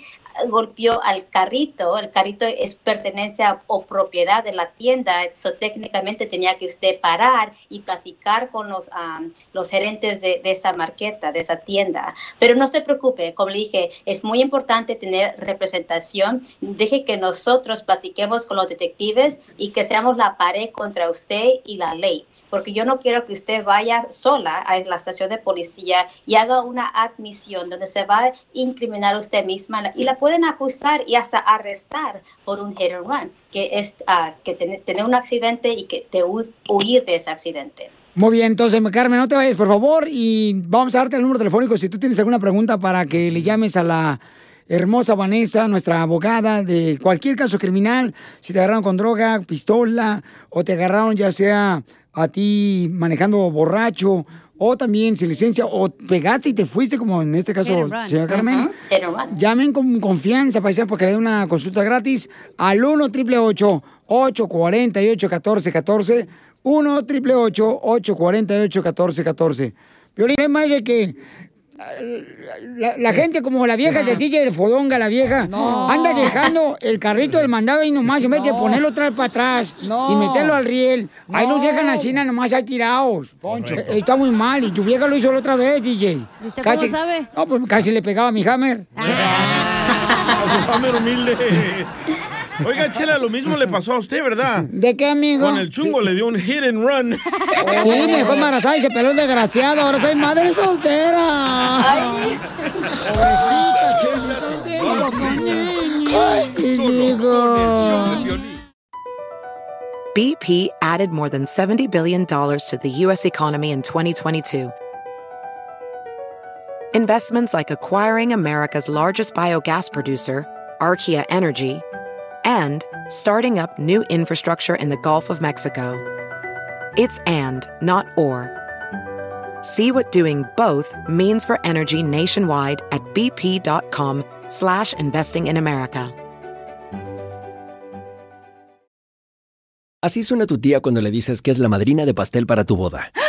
S30: golpeó al carrito, el carrito es pertenencia o propiedad de la tienda, eso técnicamente tenía que usted parar y platicar con los, am, los gerentes de, de esa marqueta, de esa tienda. Pero no se preocupe, como le dije, es muy importante tener representación. Deje que nosotros platiquemos con los detectives y que seamos la pared contra usted y la ley. Porque yo no quiero que usted vaya sola a la estación de policía y haga una admisión donde se va a incriminar usted misma y la pueden acusar y hasta arrestar por un hit and run, que es ah, que tener, tener un accidente y que te hu- huir de ese accidente.
S2: Muy bien, entonces, Carmen, no te vayas, por favor, y vamos a darte el número telefónico si tú tienes alguna pregunta para que le llames a la hermosa Vanessa, nuestra abogada de cualquier caso criminal, si te agarraron con droga, pistola, o te agarraron ya sea a ti manejando borracho, o también sin licencia, o pegaste y te fuiste, como en este caso, señora Carmen.
S30: Run.
S2: Llamen con confianza, paisano, porque le den una consulta gratis al 1 888 848 1414 1 888 848 1414 Violín, es más de que la, la gente como la vieja de DJ de Fodonga, la vieja, anda dejando el carrito del mandado y nomás, en vez de ponerlo otra vez para atrás y meterlo al riel, ahí nos dejan así nomás ahí tirados. Eh, Está muy mal y tu vieja lo hizo la otra vez, DJ.
S4: ¿Y usted cómo sabe?
S2: No, pues casi le pegaba a mi hammer. [laughs]
S3: A su hammer humilde. Oiga, Chela, lo mismo le pasó a usted, ¿verdad?
S2: ¿De qué, amigo?
S3: Con el chungo le dio un hit and run.
S2: Sí, mejor embarazada y se peló el desgraciado. Ahora soy madre soltera. Pobrecita, Ay, digo.
S32: BP added more than $70 billion to the U.S. economy in 2022. Investments like acquiring America's largest biogas producer, Archaea Energy, and starting up new infrastructure in the Gulf of Mexico. It's and, not or. See what doing both means for energy nationwide at bp.com slash investing in America.
S33: Así suena tu tía cuando le dices que es la madrina de pastel para tu boda. [gasps] [gasps] ¡Ah!